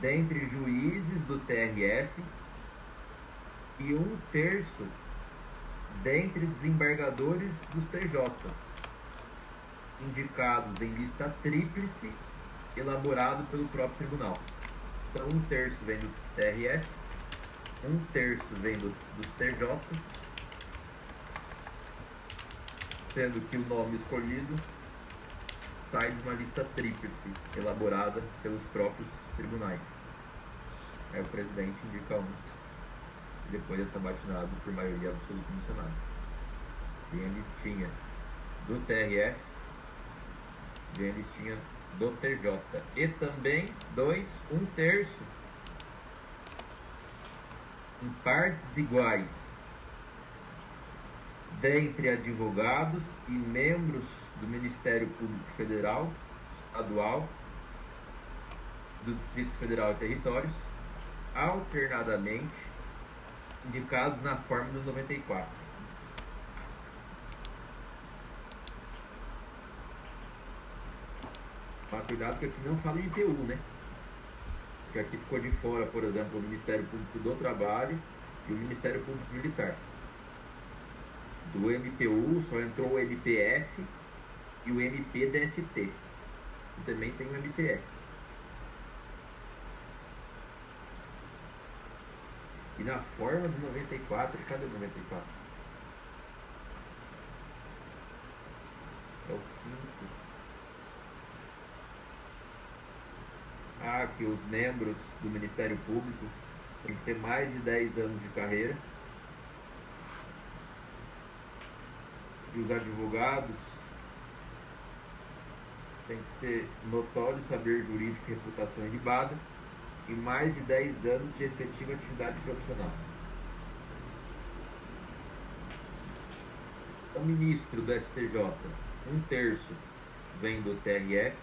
dentre juízes do TRF e um terço dentre desembargadores dos TJs indicados em lista tríplice elaborado pelo próprio tribunal. Então, um terço vem do TRF, um terço vem do, dos TJs, sendo que o nome escolhido sai de uma lista tríplice, elaborada pelos próprios tribunais. Aí o presidente indica um, depois é sabatinado por maioria absoluta no Senado. Vem a listinha do TRF, vem a listinha do TJ. E também dois, um terço, em partes iguais, dentre advogados e membros do Ministério Público Federal, Estadual, do Distrito Federal e Territórios, alternadamente indicados na do 94. Mas cuidado que aqui não fala IPU, né? Porque aqui ficou de fora, por exemplo, o Ministério Público do Trabalho e o Ministério Público Militar. Do MPU só entrou o MPF e o MPDFT. E também tem o MPF. E na forma do 94, cadê o 94? É o quinto. Ah, que os membros do Ministério Público têm que ter mais de 10 anos de carreira. E os advogados têm que ter notório saber jurídico e reputação ilibada e mais de 10 anos de efetiva atividade profissional. O ministro do STJ, um terço vem do TRF,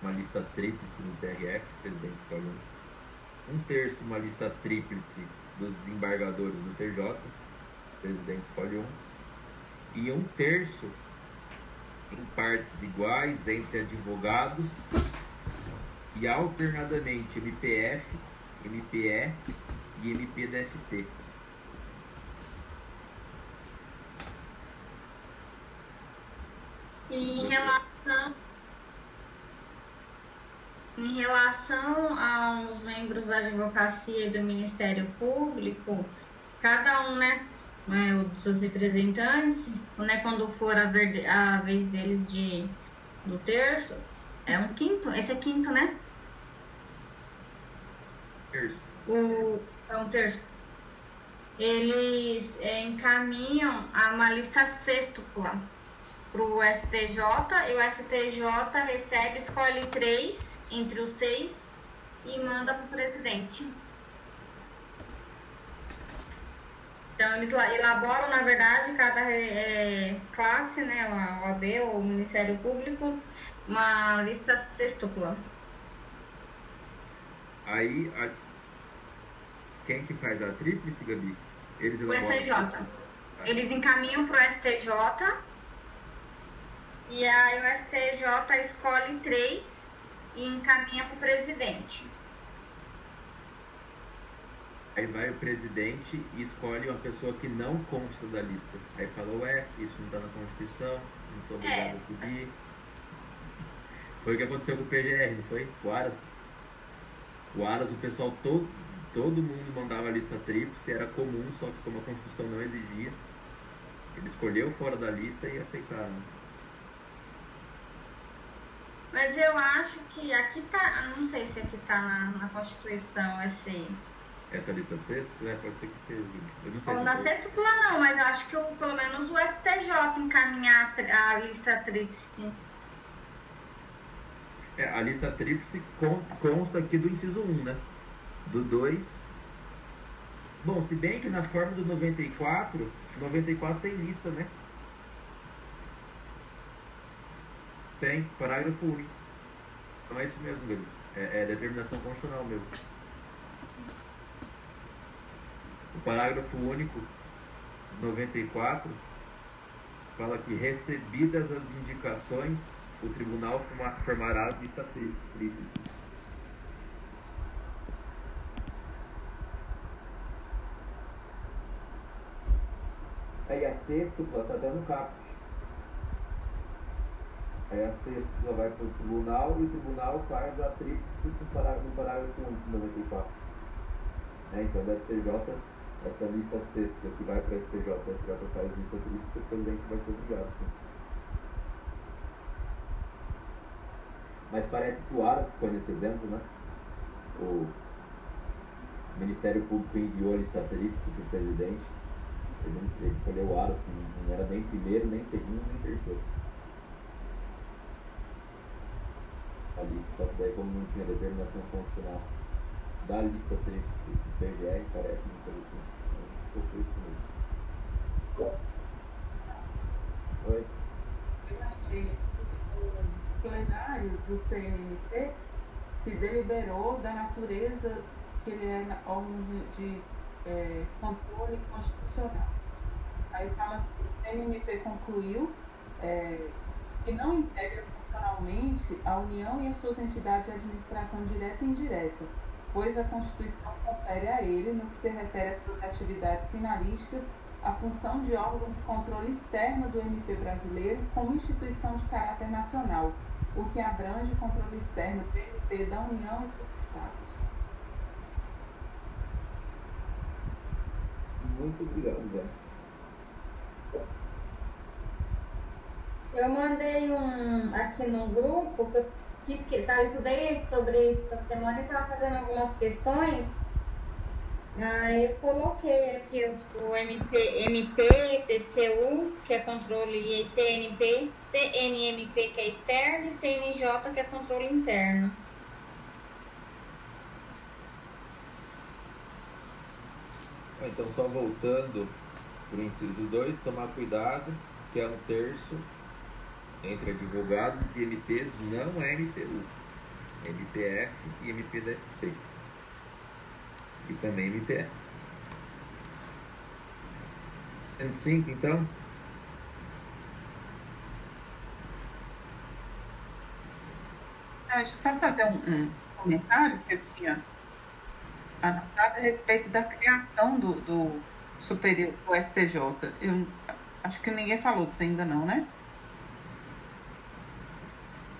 uma lista tríplice no TRF, presidente escolhe um. Terço, uma lista tríplice dos desembargadores do TJ, presidente escolhe. E um terço, em partes iguais, entre advogados e alternadamente MPF, MPE e MPDFT. Em relação, em relação aos membros da advocacia e do Ministério Público, cada um, né, né os seus representantes, né, quando for a, a vez deles de, do terço, é um quinto, esse é quinto, né? Terço. O, é um terço. Eles é, encaminham a uma lista sextupla para o STJ e o STJ recebe, escolhe três entre os seis e manda para o presidente. Então, eles elaboram, na verdade, cada é, classe, né, o OAB ou o Ministério Público, uma lista sextupla. Aí, a... quem que faz a tríplice, Gabi? Eles O STJ. Eles encaminham para o STJ e aí o STJ escolhe três e encaminha para o presidente. Aí vai o presidente e escolhe uma pessoa que não consta da lista. Aí fala, ué, isso não está na Constituição, não sou obrigado É. a pedir. Foi o que aconteceu com o PGR, não foi? O Aras. O Aras, o pessoal todo, todo mundo mandava a lista tríplice, era comum, só que como a Constituição não exigia, ele escolheu fora da lista e aceitaram. Mas eu acho que aqui tá, não sei se aqui tá na, na Constituição esse. Essa lista sexta, né, pode ser que esteja. Eu não sei Ou na foi. não, mas eu acho que o- pelo menos o STJ encaminhar a a lista tríplice. É, a lista tríplice con- consta aqui do inciso 1, né? Do 2. Bom, se bem que na forma do 94, 94 tem lista, né? Tem, parágrafo único. Então é isso mesmo, Gabi. É, é determinação constitucional mesmo. O parágrafo único 94 fala que recebidas as indicações, o tribunal forma- formará a tri- tríplice. Aí a sextupla tá dando caput. Aí a sextupla vai para o tribunal e o tribunal faz a tríplice no parágrafo, no parágrafo único 94. Né? Então da STJ, essa lista sexta que vai para a STJ, a STJ faz lista tríplice, o presidente vai ser obrigado. Sim. Mas parece que o Aras, foi nesse exemplo, né? O Ministério Público enviou a lista tríplice para o presidente. Ele, ele escolheu o Aras, que não era nem primeiro, nem segundo, nem terceiro. A lista, só que daí como não tinha determinação constitucional da lista tríplice do PGR, parece muito interessante. Então, ficou isso mesmo. Oi? O plenário do CNT se deliberou da natureza que ele é órgão de, de é, controle constitucional. Aí fala assim, o CNMP concluiu é, que não integra funcionalmente a União e as suas entidades de administração direta e indireta, pois a Constituição confere a ele, no que se refere às suas atividades finalísticas, a função de órgão de controle externo do MP brasileiro como instituição de caráter nacional, o que abrange o controle externo da União e dos Estados. Muito obrigado, Zé. Eu mandei um aqui no grupo, que eu quis que tá, eu estudei sobre isso essa semana e estava fazendo algumas questões. Aí eu coloquei aqui o MP, MP, TCU, que é controle, CNP, CNMP, que é externo, e CNJ, que é controle interno. Ah, Então, só voltando para o inciso 2, tomar cuidado, que é um terço entre advogados e MPs, não é MPU. MPF e MPDFT. E também MPF. 105, então? Ah, deixa eu só fazer um, um comentário que eu tinha anotado a respeito da criação do, do superior do STJ. Eu acho que ninguém falou disso ainda não, né?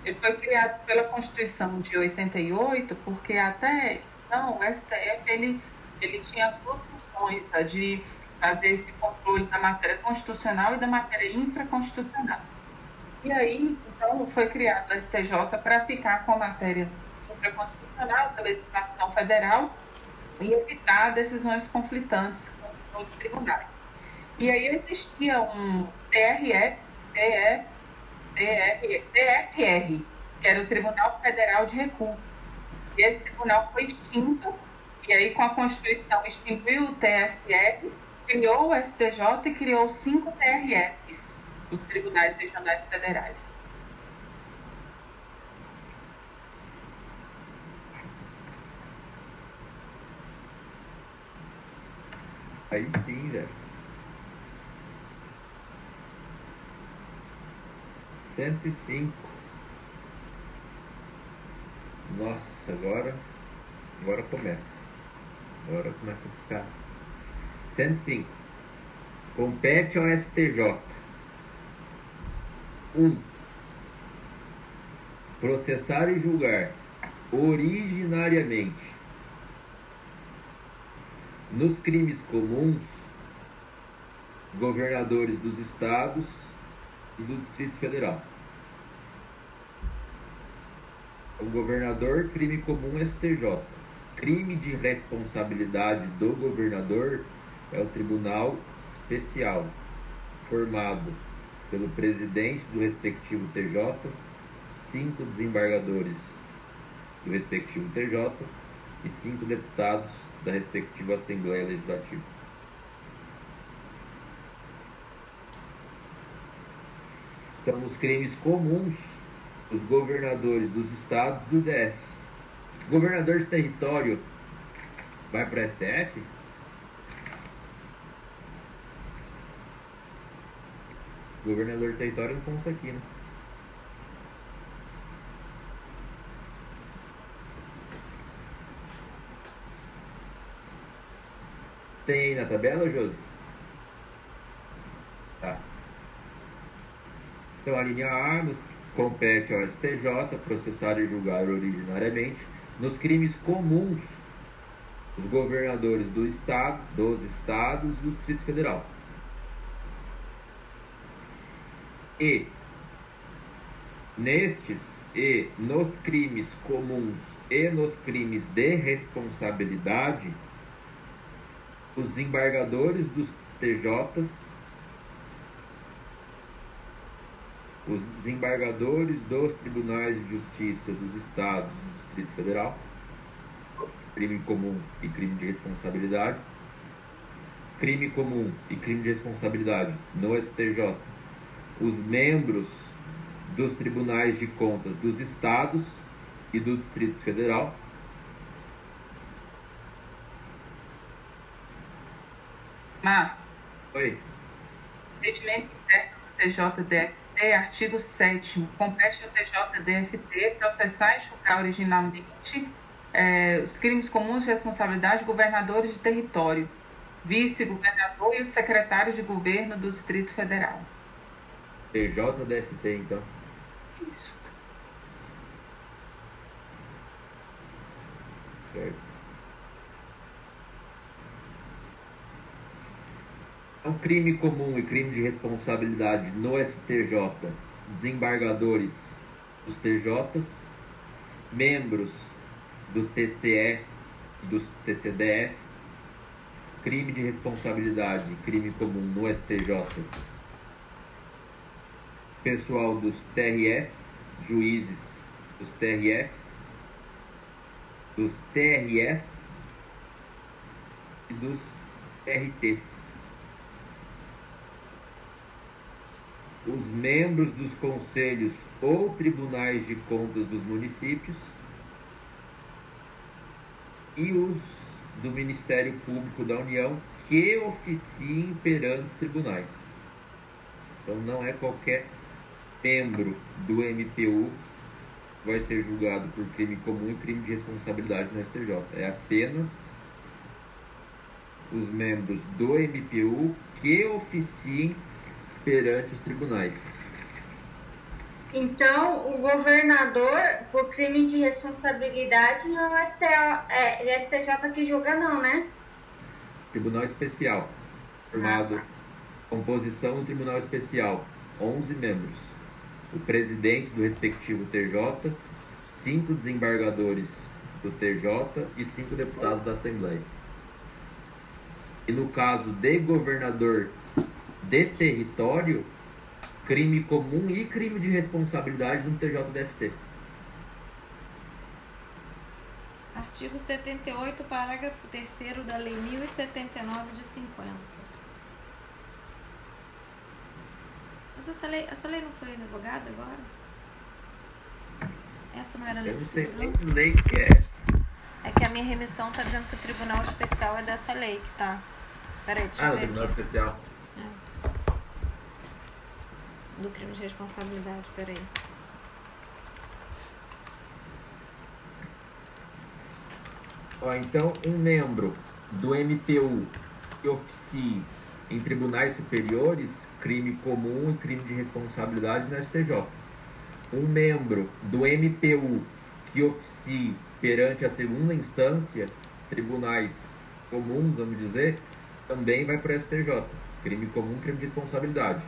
Ele foi criado pela Constituição de 88, porque até então o STF ele, ele tinha duas funções, a de fazer esse controle da matéria constitucional e da matéria infraconstitucional. E aí, então, foi criado o STJ para ficar com a matéria infraconstitucional da legislação federal e evitar decisões conflitantes com os tribunais. E aí existia um TRE, TE, TR, TFR, que era o Tribunal Federal de Recursos. E esse tribunal foi extinto, e aí com a Constituição extinguiu o TFR, criou o STJ e criou cinco TRFs, os Tribunais Regionais Federais. Aí sim, velho. 105. Nossa, agora. Agora começa. Agora começa a ficar. 105. Compete ao STJ. 1. Processar e julgar originariamente nos crimes comuns governadores dos estados e do Distrito Federal. O governador, crime comum STJ. Crime de responsabilidade do governador é o Tribunal Especial, formado pelo presidente do respectivo TJ, cinco desembargadores do respectivo TJ e cinco deputados da respectiva Assembleia Legislativa. Então, nos crimes comuns, os governadores dos estados do DF. Governador de território vai para a STF? Governador de território não consta aqui, né? Tem aí na tabela, Josi? Tá. Então, a linha A compete ao STJ processar e julgar originariamente nos crimes comuns os governadores do estado, dos estados e do Distrito Federal. E nestes e nos crimes comuns e nos crimes de responsabilidade, os embargadores dos TJs, os desembargadores dos tribunais de justiça dos estados do Distrito Federal, crime comum e crime de responsabilidade, crime comum e crime de responsabilidade no STJ, os membros dos tribunais de contas dos estados e do Distrito Federal. Mar, Oi. Regimento interno do Artigo 7 compete ao TJDFT processar e julgar originalmente eh, os crimes comuns de responsabilidade de governadores de território, vice-governador e os secretários de governo do Distrito Federal. TJDFT, então. Isso. Certo. Então, crime comum e crime de responsabilidade no STJ, desembargadores dos TJs, membros do TCE e dos TCDF, crime de responsabilidade e crime comum no STJ, pessoal dos TRFs, juízes dos TRFs, dos TRS e dos TRTs. Os membros dos conselhos ou tribunais de contas dos municípios e os do Ministério Público da União que oficiem perante os tribunais. Então não é qualquer membro do MPU que vai ser julgado por crime comum e crime de responsabilidade no STJ. É apenas os membros do MPU que oficiem perante os tribunais. Então, o governador, por crime de responsabilidade, não é STJ, é STJ que julga, não, né? Tribunal Especial, formado composição do Tribunal Especial, 11 membros. O presidente do respectivo TJ, cinco desembargadores do TJ e cinco deputados da Assembleia. E no caso de governador de território, crime comum e crime de responsabilidade no TJDFT. Artigo 78, parágrafo 3 da Lei 1079 de 50. Mas essa lei, essa lei não foi revogada agora? Essa não era a lei Eu não sei que lei que é. É que a minha remissão tá dizendo que o Tribunal Especial é dessa lei que tá. Peraí, deixa Ah, eu o ver Tribunal aqui. Especial. Do crime de responsabilidade, peraí. Ó, então, um membro do MPU que oficie em tribunais superiores, crime comum e crime de responsabilidade no STJ. Um membro do MPU que oficie perante a segunda instância, tribunais comuns, vamos dizer, também vai para o STJ. Crime comum, crime de responsabilidade.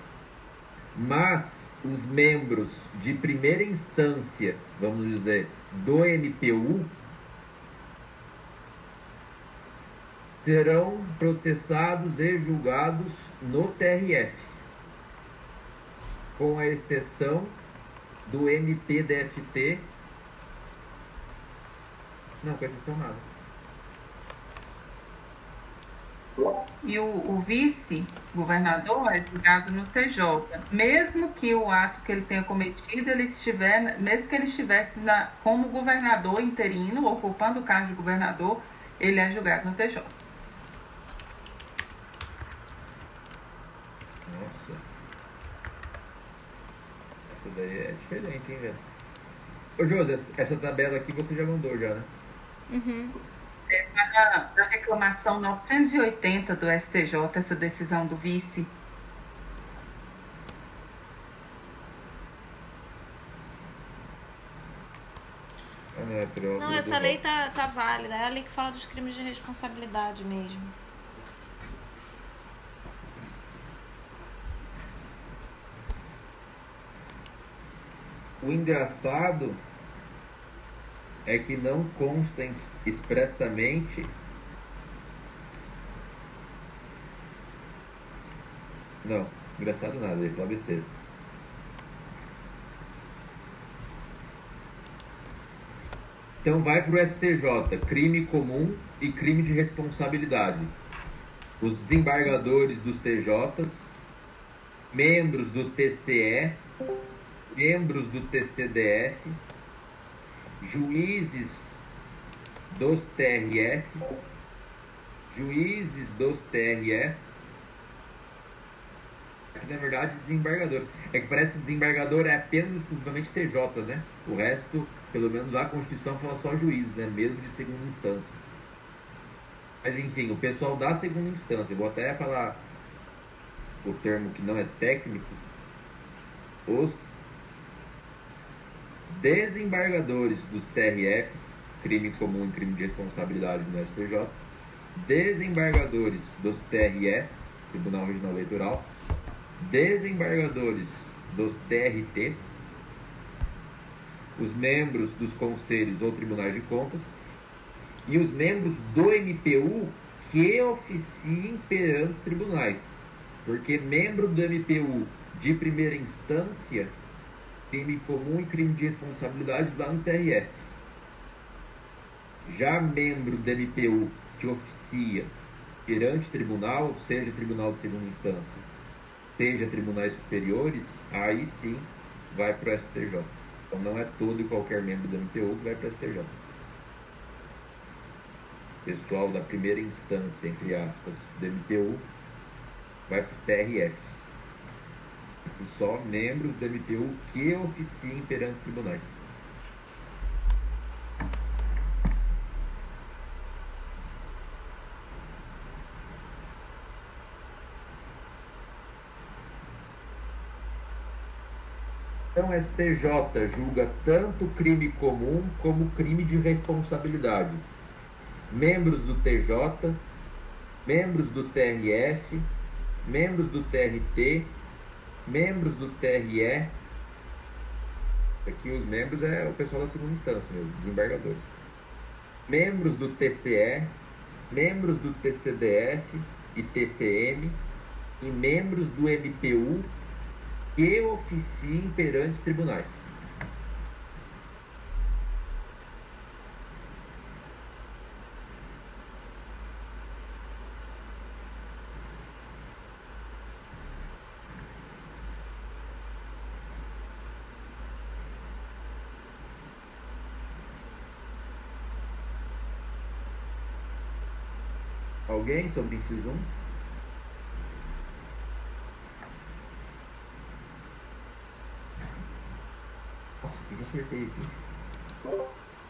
Mas os membros de primeira instância, vamos dizer, do MPU, serão processados e julgados no TRF, com a exceção do MPDFT. Não, com exceção nada. E o, o vice-governador é julgado no TJ, mesmo que o ato que ele tenha cometido, ele estiver, mesmo que ele estivesse na, como governador interino, ocupando o cargo de governador, ele é julgado no TJ. Nossa. Essa daí é diferente, hein, velho? Ô, José, essa tabela aqui você já mandou já, né? Uhum. É, na, na reclamação 980 do STJ, essa decisão do vice, não, é prova Não, essa lei tá, tá válida. É a lei que fala dos crimes de responsabilidade mesmo. o engraçado é que não consta expressamente Não, engraçado nada, ele falou besteira. Então vai para o STJ, crime comum e crime de responsabilidade. Os desembargadores dos TJs, membros do TCE, membros do TCDF, juízes dos TRFs, juízes dos TRS, na verdade desembargador. É que parece que desembargador é apenas exclusivamente TJ, né? O resto, pelo menos a Constituição fala só juiz, né? Mesmo de segunda instância. Mas enfim, o pessoal da segunda instância, vou até falar o termo que não é técnico, os desembargadores dos TRFs, crime comum e crime de responsabilidade no STJ, desembargadores dos TRS, Tribunal Regional Eleitoral, desembargadores dos TRTs, os membros dos conselhos ou tribunais de contas e os membros do MPU que oficiem perante os tribunais. Porque membro do MPU de primeira instância, crime comum e crime de responsabilidade lá no TRF. Já membro do MPU que oficia perante tribunal, seja tribunal de segunda instância, seja tribunais superiores, aí sim vai para o STJ. Então não é todo e qualquer membro do MPU que vai para o STJ. Pessoal da primeira instância, entre aspas, do MPU, vai para o TRF. Só membros do MPU que oficiem perante tribunais. Então, STJ julga tanto crime comum como crime de responsabilidade. Membros do TJ, membros do TRF, membros do TRT, membros do TRE. Aqui os membros é o pessoal da segunda instância, mesmo, desembargadores. Membros do TCE, membros do TCDF e TCM e membros do MPU que oficiem perante os tribunais. Alguém sobre inciso 1?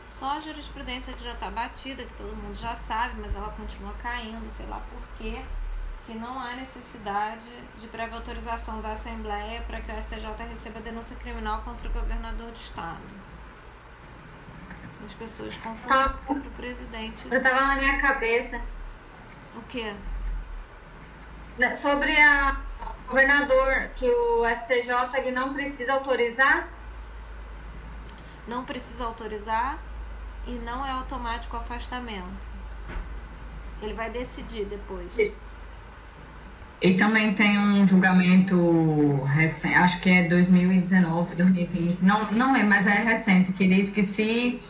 Só a jurisprudência que já está batida, que todo mundo já sabe, mas ela continua caindo, sei lá por quê, que não há necessidade de prévia autorização da Assembleia para que o STJ receba denúncia criminal contra o governador do Estado. As pessoas confundem para o presidente. Já estava na minha cabeça. O quê? Sobre a governador, que o STJ ele não precisa autorizar não precisa autorizar e não é automático o afastamento. Ele vai decidir depois. E também tem um julgamento recente, acho que é 2019, 2020, não, não é, mas é recente, que diz que se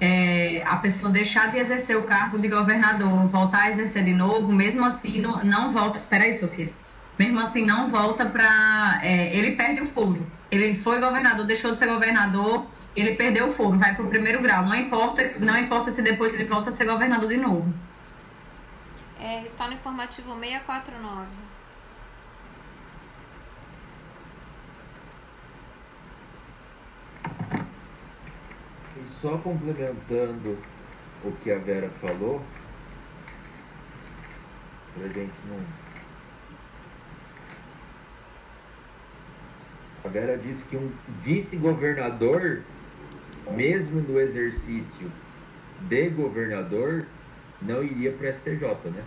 é, a pessoa deixar de exercer o cargo de governador, voltar a exercer de novo, mesmo assim não, não volta. Peraí, Sofia. Mesmo assim não volta para. É, ele perde o foro. Ele foi governador, deixou de ser governador, ele perdeu o foro, vai para o primeiro grau. Não importa, não importa se depois ele volta a ser governador de novo. É, está no informativo 649. E só complementando o que a Vera falou, para a gente não. A Vera disse que um vice-governador mesmo no exercício de governador, não iria para STJ, né?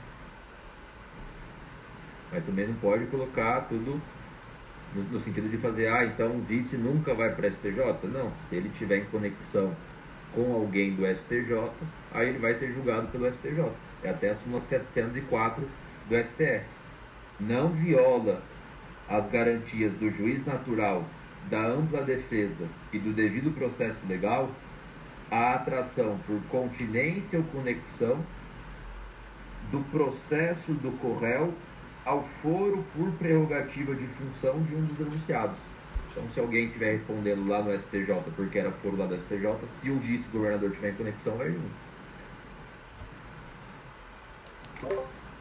Mas também não pode colocar tudo No, no sentido de fazer, ah, então o vice nunca vai para STJ? Não, se ele tiver em conexão com alguém do STJ, aí ele vai ser julgado pelo STJ. É até a súmula 704 do STF. Não viola as garantias do juiz natural, da ampla defesa e do devido processo legal a atração por continência ou conexão do processo do corréu ao foro por prerrogativa de função de um dos denunciados. Então, se alguém estiver respondendo lá no STJ porque era foro lá do STJ, se o vice-governador tiver em conexão, vai junto.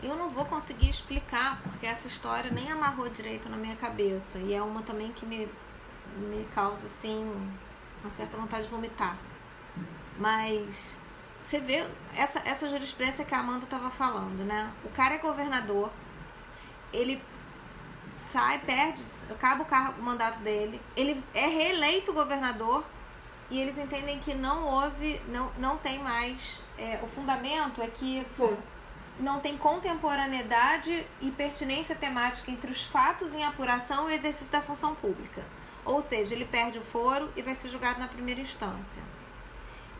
Eu não vou conseguir explicar, porque essa história nem amarrou direito na minha cabeça. E é uma também que me, me causa, assim, uma certa vontade de vomitar. Mas você vê essa, essa jurisprudência que a Amanda estava falando, né? O cara é governador, ele sai, perde, acaba o, cargo, o mandato dele, ele é reeleito governador e eles entendem que não houve, não, não tem mais. É, o fundamento é que não tem contemporaneidade e pertinência temática entre os fatos em apuração e o exercício da função pública. Ou seja, ele perde o foro e vai ser julgado na primeira instância.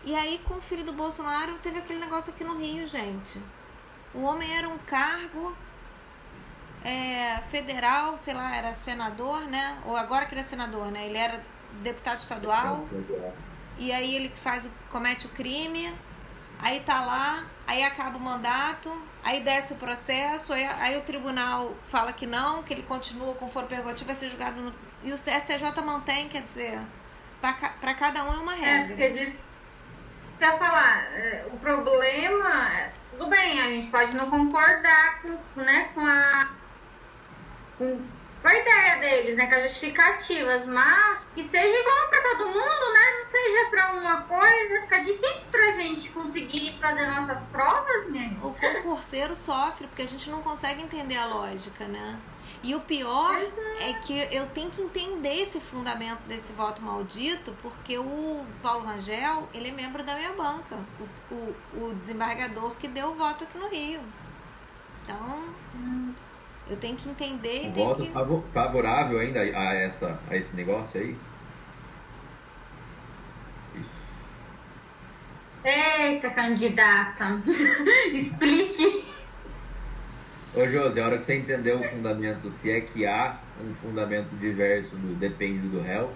E aí, com o filho do Bolsonaro, teve aquele negócio aqui no Rio, gente. O homem era um cargo é, federal, sei lá, era senador, né? Ou agora que ele é senador, né? Ele era deputado estadual. E aí ele faz o, comete o crime, aí tá lá, aí acaba o mandato, aí desce o processo, aí, aí o tribunal fala que não, que ele continua com foro prerrogativo, vai ser julgado no. E o STJ mantém, quer dizer, para cada um é uma regra. É, porque diz quer falar, é, o problema, tudo bem, a gente pode não concordar com, né, com a com, com a ideia deles, né, com as justificativas, mas que seja igual para todo mundo, né, não seja para uma coisa, fica difícil para a gente conseguir fazer nossas provas, mesmo. O concurseiro sofre porque a gente não consegue entender a lógica, né? E o pior é. é que eu tenho que entender esse fundamento desse voto maldito, porque o Paulo Rangel, ele é membro da minha banca, o, o, o desembargador que deu o voto aqui no Rio. Então, eu tenho que entender e Um tenho voto que... favorável ainda a, essa, a esse negócio aí? Eita, candidata, explique. Ô Josi, a hora que você entendeu o fundamento, se é que há um fundamento diverso do depende do réu,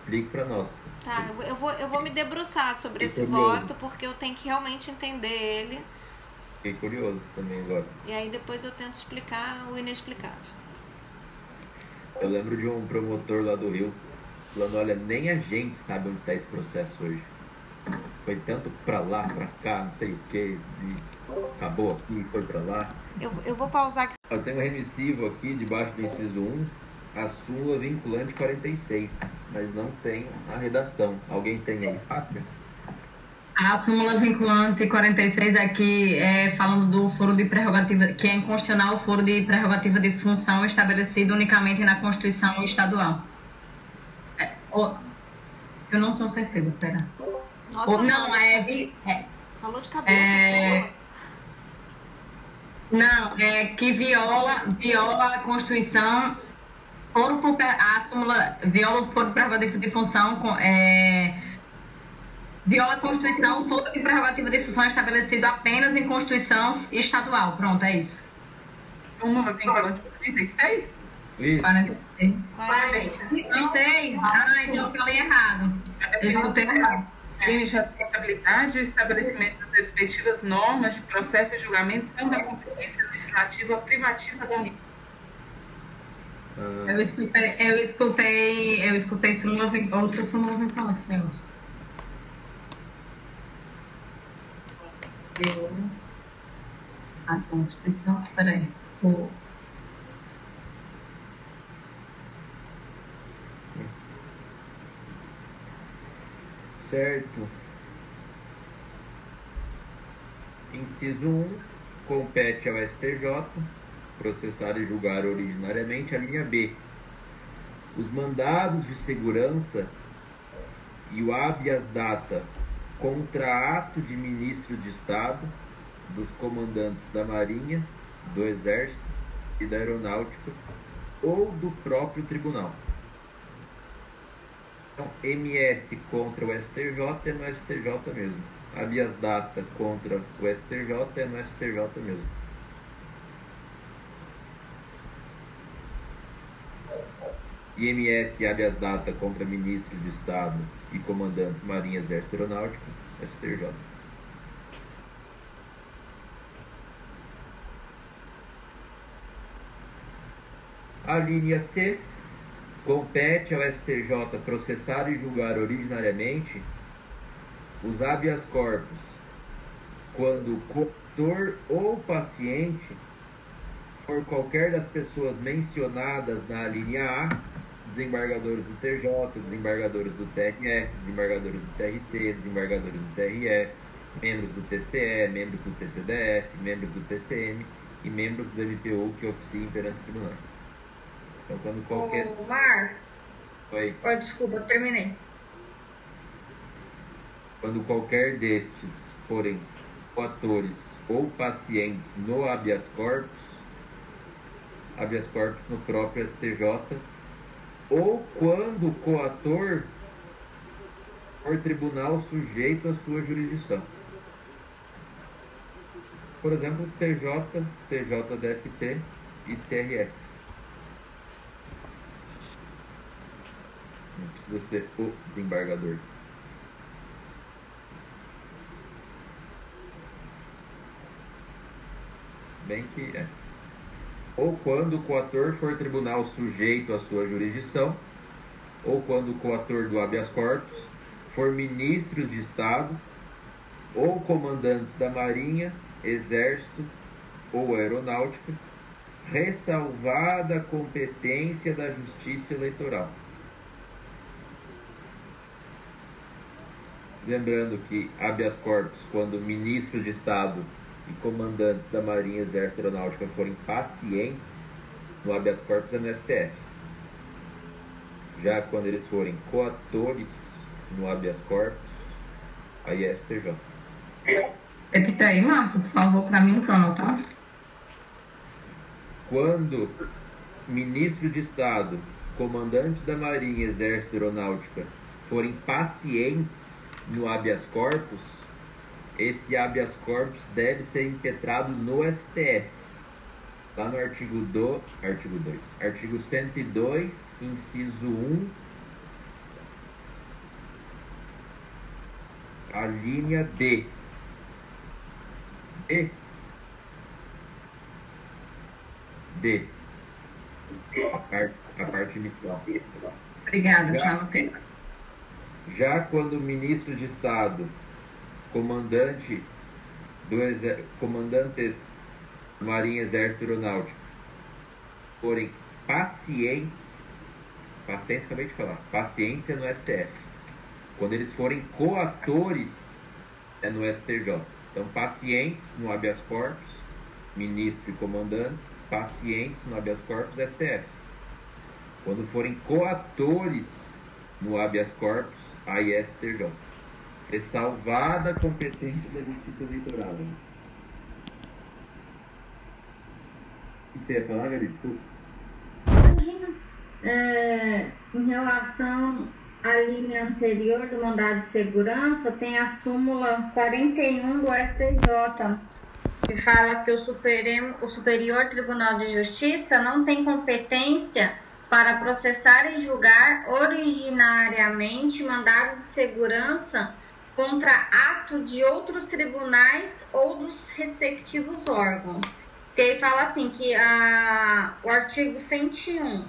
explique para nós. Tá, eu vou, eu vou, me debruçar sobre esse curioso. voto, porque eu tenho que realmente entender ele. Fiquei curioso também agora. E aí depois eu tento explicar o inexplicável. Eu lembro de um promotor lá do Rio falando, olha, nem a gente sabe onde está esse processo hoje. Foi tanto pra lá, pra cá, não sei o que, acabou aqui, foi pra lá. Eu, eu vou pausar aqui. Eu tenho um remissivo aqui, debaixo do inciso 1, a súmula vinculante 46, mas não tem a redação. Alguém tem aí, fácil? A súmula vinculante 46 aqui é falando do foro de prerrogativa, que é inconstitucional o foro de prerrogativa de função estabelecido unicamente na Constituição Estadual. É, o- eu não tenho certeza, pera. Nossa, não, é, vi- é- falou de cabeça, É. sua. Não, é que viola, viola a Constituição, foro por, a súmula viola o foro de prerrogativa de função, é, viola a Constituição, foro de prerrogativa de função estabelecido apenas em Constituição estadual. Pronto, é isso. Uma vinculante 36? Isso. 46. 46. 46? Ah, então eu falei errado. Eu escutei errado. Crime de responsabilidade e estabelecimento das respectivas normas de processo e julgamento são da competência legislativa privativa da União. Eu escutei, eu escutei, eu escutei vin- outra súmula vinculante, senhor. A Constituição, peraí. O... Certo. Inciso 1. Compete ao STJ processar e julgar originariamente a linha B. Os mandados de segurança e o habeas data contra ato de ministro de Estado, dos comandantes da Marinha, do Exército e da Aeronáutica ou do próprio tribunal. Então, MS contra o STJ é no STJ mesmo. Habeas data contra o STJ é no STJ mesmo. IMS habeas data contra ministros de Estado e comandantes Marinha Exército Aeronáutico, STJ. A linha C compete ao STJ processar e julgar originariamente os habeas corpus quando o coautor ou paciente for qualquer das pessoas mencionadas na linha A, desembargadores do TJ, desembargadores do TRF, desembargadores do TRT, desembargadores do TRE, membros do TCE, membros do TCDF, membros do TCM e membros do MPU que oficiem perante tribunais. Então, quando qualquer. Ô, Mar, Oi. oh, desculpa, terminei. quando qualquer destes forem coatores ou pacientes no habeas corpus, habeas corpus no próprio STJ, ou quando o coator for tribunal sujeito à sua jurisdição. Por exemplo, TJ, TJDFT e TRF. Não precisa ser o desembargador. Bem que é. Ou quando o coator for tribunal sujeito à sua jurisdição, ou quando o coator do habeas corpus for ministros de Estado, ou comandantes da Marinha, Exército ou Aeronáutica, ressalvada a competência da Justiça Eleitoral. Lembrando que habeas corpus, quando ministro de Estado e comandantes da Marinha, Exército e Aeronáutica forem pacientes no habeas corpus é no STF. Já quando eles forem coatores no habeas corpus, aí é STJ. Repita aí, Marco, por favor, para mim, para anotar. Quando ministro de Estado, comandante da Marinha, Exército e Aeronáutica forem pacientes no habeas corpus, esse habeas corpus deve ser impetrado no STF. Lá no artigo do artigo 2, artigo 102, inciso 1, a linha D. D. D. A parte, a parte inicial. Obrigada, já anotei. Já quando ministro de Estado, comandante do comandantes Marinha, Exército Aeronáutico, forem pacientes, pacientes acabei de falar, pacientes é no STF. Quando eles forem coatores, é no STJ. Então, pacientes no habeas corpus, ministro e comandantes, pacientes no habeas corpus, STF. Quando forem coatores no habeas corpus, é STJ. Ressalvada a competência da Justiça Eleitoral. O que você ia falar, Gabi? É, em relação à linha anterior do mandado de segurança, tem a súmula 41 do STJ, que fala que o, Supremo, o Superior Tribunal de Justiça não tem competência para processar e julgar originariamente mandados de segurança contra ato de outros tribunais ou dos respectivos órgãos. Porque ele fala assim que a, o artigo 101,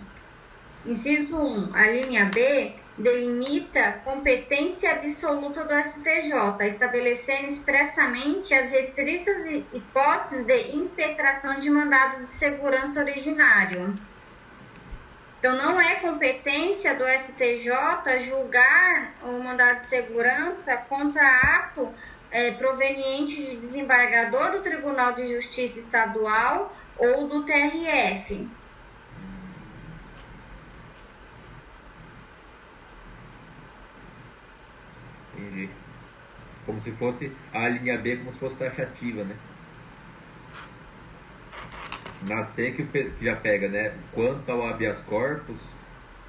inciso 1, a linha B, delimita competência absoluta do STJ, estabelecendo expressamente as restritas hipóteses de impetração de mandado de segurança originário. Então, não é competência do STJ julgar o mandado de segurança contra ato é, proveniente de desembargador do Tribunal de Justiça Estadual ou do TRF. Entendi. Como se fosse a linha B, como se fosse taxativa, né? Na C que, que já pega, né? Quanto ao habeas corpus,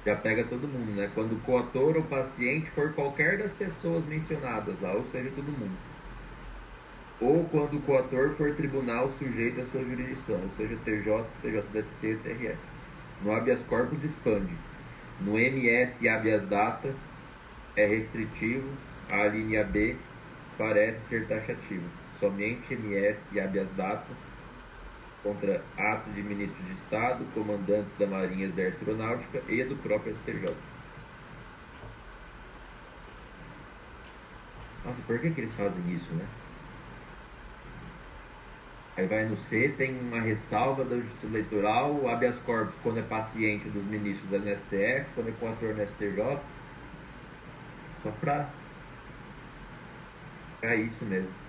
já pega todo mundo, né? Quando o coator ou paciente for qualquer das pessoas mencionadas lá, ou seja, todo mundo. Ou quando o coator for tribunal sujeito à sua jurisdição, ou seja, TJ, TJDFT e TRF. No habeas corpus expande. No MS habeas data é restritivo, a linha B parece ser taxativa. Somente MS habeas data contra ato de ministro de Estado, comandantes da Marinha Exército Aeronáutica e do próprio STJ. Nossa, por que, que eles fazem isso, né? Aí vai no C, tem uma ressalva da Justiça Eleitoral, o habeas corpus quando é paciente dos ministros da STF, quando é coator no STJ. Só pra. É isso mesmo.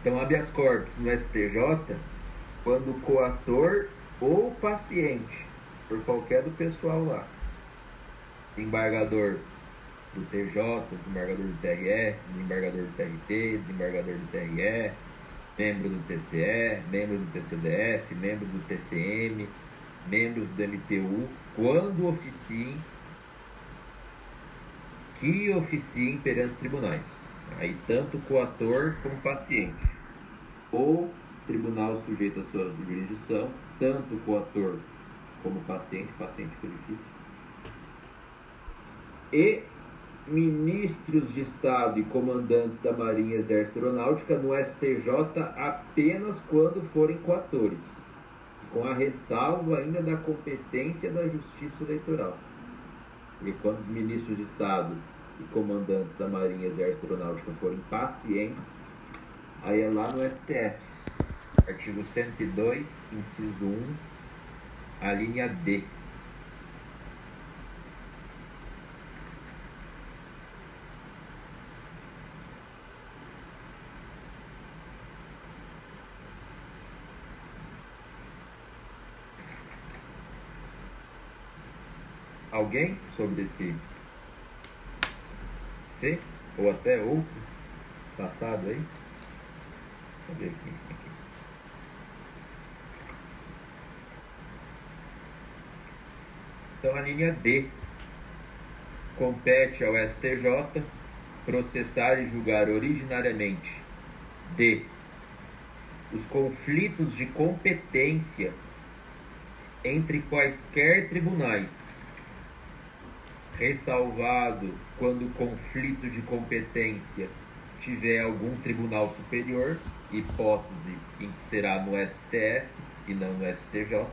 Então, habeas corpus no STJ, quando o coator ou paciente, por qualquer do pessoal lá, desembargador do TJ, desembargador do TRF, desembargador do TRT, desembargador do TRE, membro do TCE, membro do TCDF, membro do TCM, membros do MPU, quando oficiem, que oficiem perante os tribunais. Aí tanto coator como paciente. Ou tribunal sujeito à sua jurisdição, tanto coator como paciente, paciente foi. E ministros de Estado e comandantes da Marinha e Exército Aeronáutica no STJ apenas quando forem coatores, com a ressalva ainda da competência da Justiça Eleitoral. Porque quando os ministros de Estado e comandantes da Marinha Exército Aeronáutica forem pacientes, aí é lá no STF. Artigo 102, inciso 1, a linha D. Alguém sobre esse Ou até outro passado aí? Aqui. aqui. Então a linha D compete ao STJ processar e julgar originariamente D os conflitos de competência entre quaisquer tribunais, ressalvado quando o conflito de competência tiver algum tribunal superior, hipótese em que será no STF e não no STJ.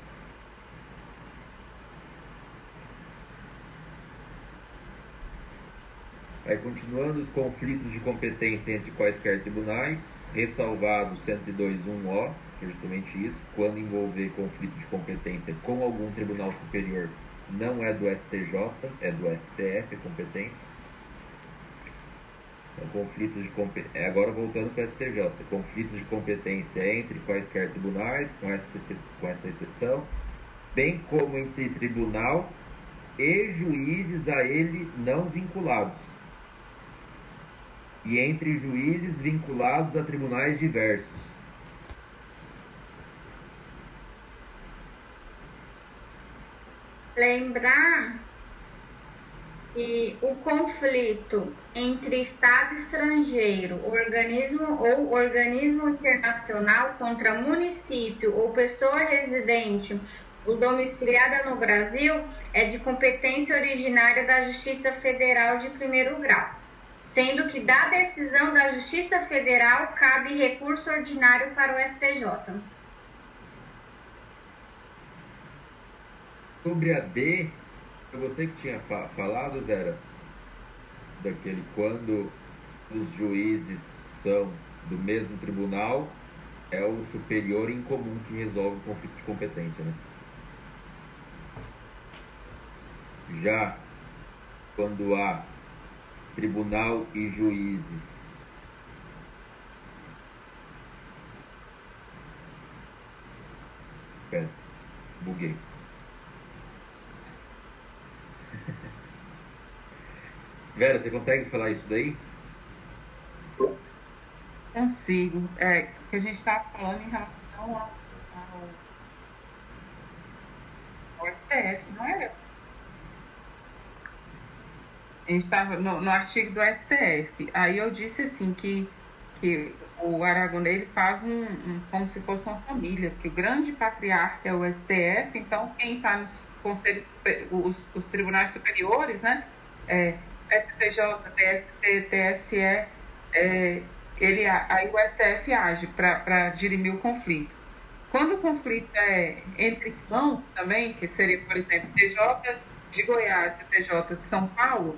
Aí, continuando os conflitos de competência entre quaisquer tribunais, ressalvado 102.1o, que é justamente isso, quando envolver conflito de competência com algum tribunal superior, não é do STJ, é do STF, a competência. Então, conflitos de competência. Agora voltando para o STJ, conflitos de competência entre quaisquer tribunais, com essa, com essa exceção, bem como entre tribunal e juízes a ele não vinculados e entre juízes vinculados a tribunais diversos. Lembrar que o conflito entre Estado estrangeiro, organismo ou organismo internacional contra município ou pessoa residente ou domiciliada no Brasil é de competência originária da Justiça Federal de primeiro grau sendo que da decisão da Justiça Federal cabe recurso ordinário para o STJ. Sobre a D, foi você que tinha fa falado, Vera, daquele quando os juízes são do mesmo tribunal, é o superior em comum que resolve o conflito de competência, né? Já quando há tribunal e juízes. Pera, buguei. Vera, você consegue falar isso daí? Consigo. É, que a gente está falando em relação ao, ao, STF, não é? A gente estava no, no artigo do STF. Aí eu disse assim que, que o Aragonês faz um, um, como se fosse uma família, que o grande patriarca é o STF, então quem está nos conselhos, os, os tribunais superiores, né? É, STJ, TST, TSE, é, ele, aí o STF age para dirimir o conflito. Quando o conflito é entre irmãos também, que seria, por exemplo, TJ de Goiás e TJ de São Paulo,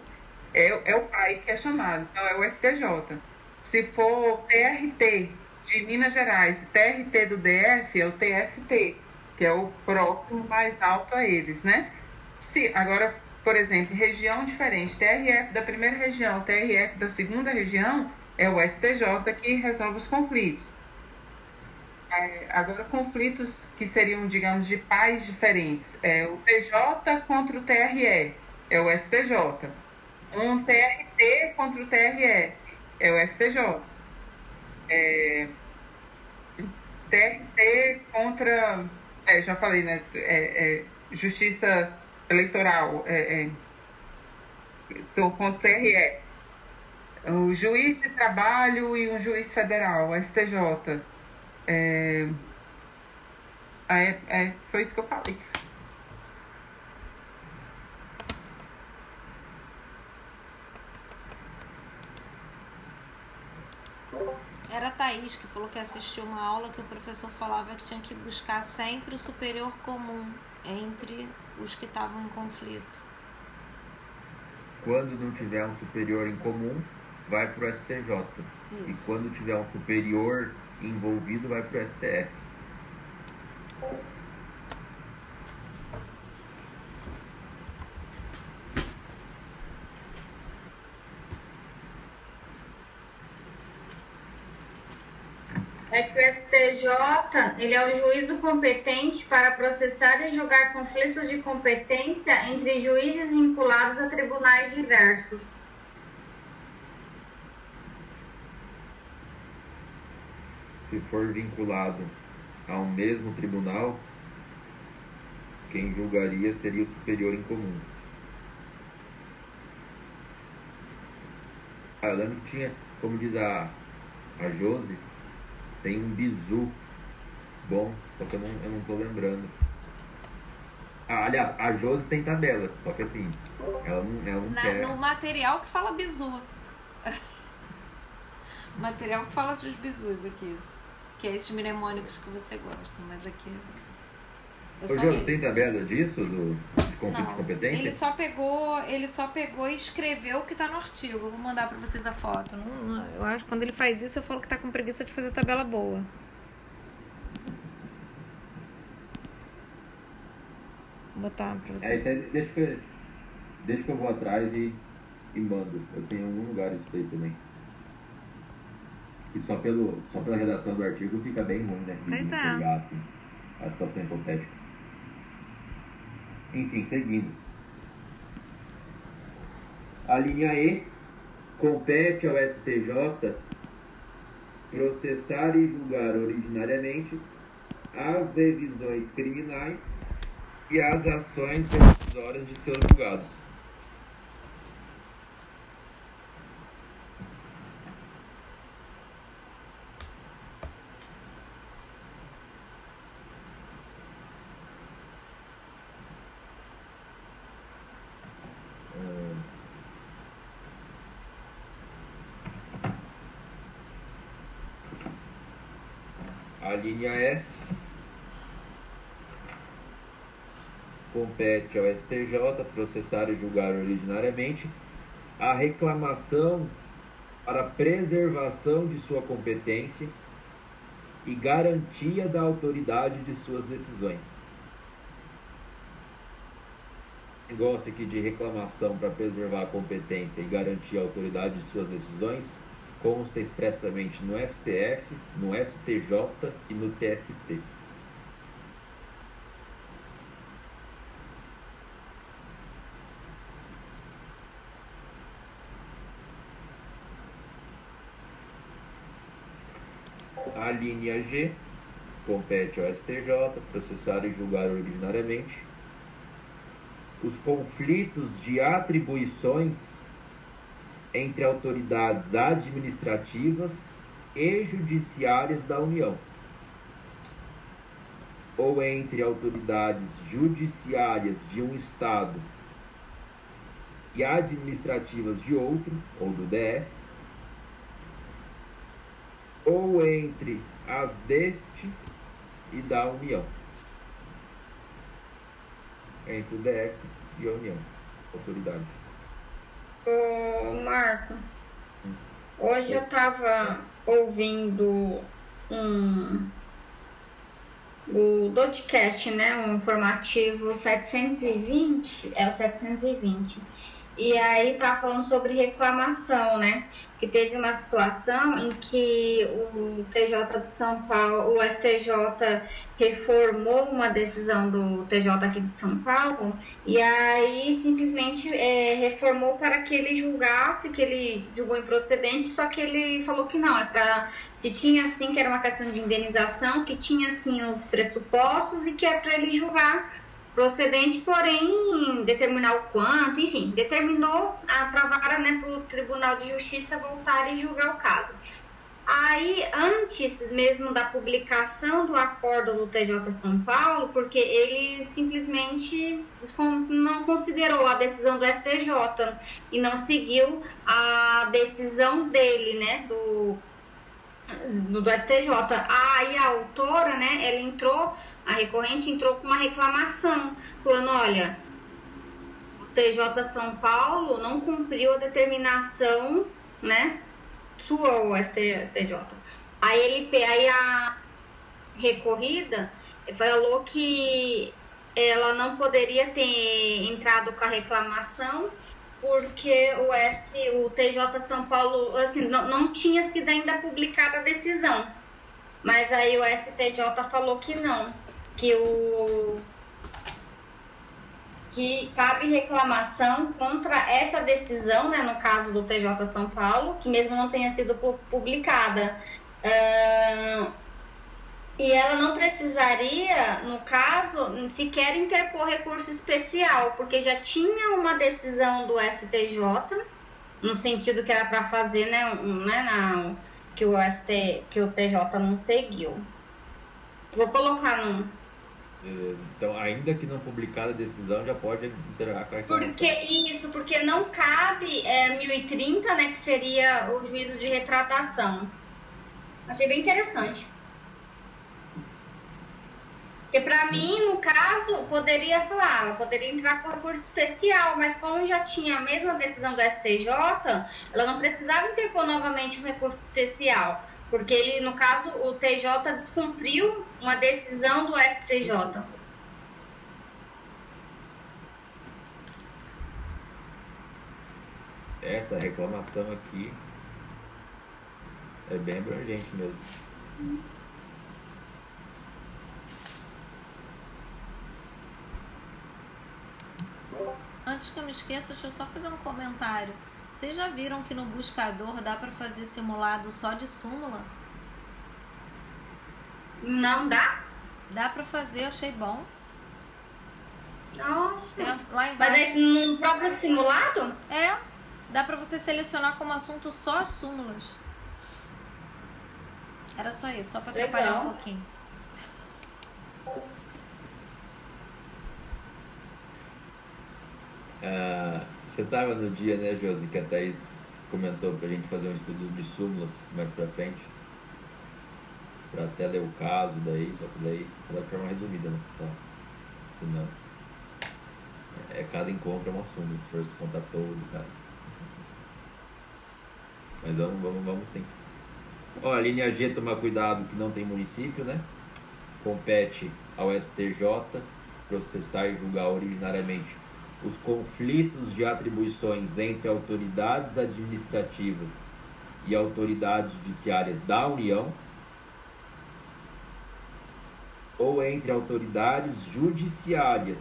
é, é o pai que é chamado, então é o STJ. Se for TRT de Minas Gerais e TRT do DF, é o TST, que é o próximo mais alto a eles, né? Se, agora, por exemplo, região diferente, TRF da primeira região, TRF da segunda região, é o STJ que resolve os conflitos. É, agora, conflitos que seriam, digamos, de pais diferentes, é o TJ contra o TRE, é o STJ. Um TRT contra o TRE, é o STJ. É, TRT contra, é, já falei, né? É, é justiça eleitoral, é, é, contra o TRE. O juiz de trabalho e um juiz federal, STJ. É, é, é, foi isso que eu falei. Era a Thaís que falou que assistiu uma aula que o professor falava que tinha que buscar sempre o superior comum entre os que estavam em conflito. Quando não tiver um superior em comum, vai para o STJ. Isso. E quando tiver um superior envolvido, vai para o STF. é que o STJ ele é o juízo competente para processar e julgar conflitos de competência entre juízes vinculados a tribunais diversos. Se for vinculado ao mesmo tribunal, quem julgaria seria o superior em comum. Ah, eu lembro que tinha, como diz a, a Josi, tem um bizu bom, só que eu não, eu não tô lembrando. Ah, aliás, a Josi tem tabela, só que assim, ela não, ela não Na, quer. No material que fala bizu. material que fala dos bizus aqui. Que é esses mnemônicos que você gosta, mas aqui. Eu Ô, Josi, tem tabela disso, do, de conflito não, de competência? Ele só pegou, ele só pegou e escreveu o que tá no artigo. Eu vou mandar para vocês a foto. Não, não, eu acho que quando ele faz isso, eu falo que tá com preguiça de fazer tabela boa. Botar pra vocês. É, isso deixa, que, deixa que eu vou atrás e, e mando. Eu tenho algum lugar isso aí também. E só, pelo, só pela redação do artigo fica bem ruim, né? Pois é. Pegar, assim, a situação hipotética. Enfim, seguindo. A linha E compete ao STJ processar e julgar originariamente as revisões criminais e as ações revisórias de seus julgados. A linha F compete ao STJ processar e julgar originariamente a reclamação para preservação de sua competência e garantia da autoridade de suas decisões. Negócio aqui de reclamação para preservar a competência e garantir a autoridade de suas decisões consta expressamente no STF, no STJ e no TST. A linha G compete ao STJ processar e julgar originariamente os conflitos de atribuições entre autoridades administrativas e judiciárias da União, ou entre autoridades judiciárias de um Estado e administrativas de outro, ou do DF, ou entre as deste e da União. Entre o DF e a União, autoridade. Ô, Marco, hoje eu tava ouvindo um o podcast, né, um informativo 720, é o 720. E aí tá falando sobre reclamação, né? Que teve uma situação em que o TJ de São Paulo, o STJ reformou uma decisão do TJ aqui de São Paulo e aí simplesmente é, reformou para que ele julgasse, que ele julgou improcedente, só que ele falou que não, é para que tinha assim que era uma questão de indenização, que tinha assim os pressupostos e que é para ele julgar procedente, porém determinar o quanto, enfim, determinou a vara né, para o Tribunal de Justiça voltar e julgar o caso. Aí, antes mesmo da publicação do acordo do TJ São Paulo, porque ele simplesmente não considerou a decisão do STJ e não seguiu a decisão dele, né, do, do STJ. Aí a autora, né, ela entrou a recorrente entrou com uma reclamação, falando, olha, o TJ São Paulo não cumpriu a determinação, né, sua o STJ. A LP, aí a recorrida falou que ela não poderia ter entrado com a reclamação porque o S, o TJ São Paulo, assim, não, não tinha sido ainda publicada a decisão. Mas aí o STJ falou que não que o que cabe reclamação contra essa decisão, né, no caso do TJ São Paulo, que mesmo não tenha sido publicada. Uh, e ela não precisaria, no caso, sequer interpor recurso especial, porque já tinha uma decisão do STJ, no sentido que era para fazer, né, um, né que, o ST, que o TJ não seguiu. Vou colocar é, então, ainda que não publicada a decisão, já pode entrar com a Porque isso, porque não cabe é, 1030, né, que seria o juízo de retratação. Achei bem interessante. Porque para mim, no caso, poderia falar, poderia entrar com recurso especial, mas como já tinha a mesma decisão do STJ, ela não precisava interpor novamente um recurso especial. Porque ele, no caso, o TJ descumpriu uma decisão do STJ. Essa reclamação aqui é bem abrangente mesmo. Antes que eu me esqueça, deixa eu só fazer um comentário. Vocês já viram que no buscador dá para fazer simulado só de súmula? Não dá? Dá para fazer, achei bom. Nossa. Lá embaixo. Mas é no próprio simulado? É. Dá para você selecionar como assunto só as súmulas. Era só isso, só para atrapalhar um pouquinho. Uh, você estava no dia, né, Josi, que a Thaís comentou para a gente fazer um estudo de súmulas mais para frente. Para até ler o caso daí, só que daí de forma resumida, né? Tá. Senão. É, cada encontro é uma súmula, se for se contar todo caso. Mas vamos, vamos, vamos sim. Ó, a linha G, tomar cuidado que não tem município, né? Compete ao STJ processar e julgar originariamente os conflitos de atribuições entre autoridades administrativas e autoridades judiciárias da União ou entre autoridades judiciárias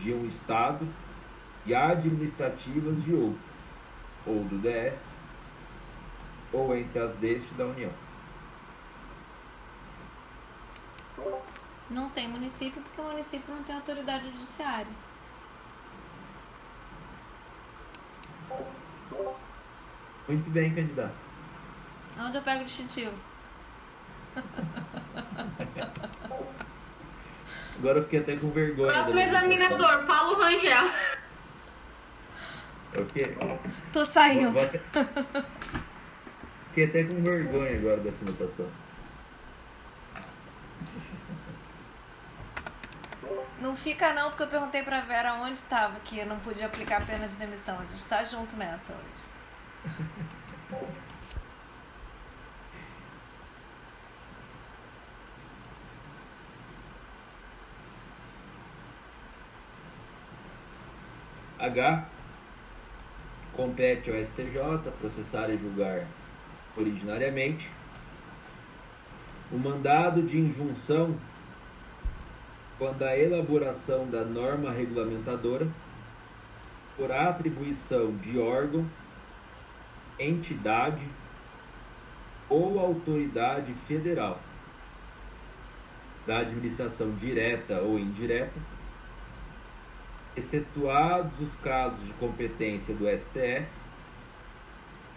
de um Estado e administrativas de outro, ou do DF, ou entre as deste da União. Não tem município porque o município não tem autoridade judiciária. Muito bem, candidato. Onde eu pego o distintivo? Agora eu fiquei até com vergonha. Próximo examinador, Paulo Rangel. O quê? Tô saindo. Fiquei até com vergonha agora dessa anotação. Não fica não, porque eu perguntei pra Vera onde estava, que eu não podia aplicar a pena de demissão. A gente tá junto nessa hoje. H. Compete ao STJ processar e julgar originariamente o mandado de injunção quando a elaboração da norma regulamentadora por atribuição de órgão, entidade ou autoridade federal da administração direta ou indireta excetuados os casos de competência do STF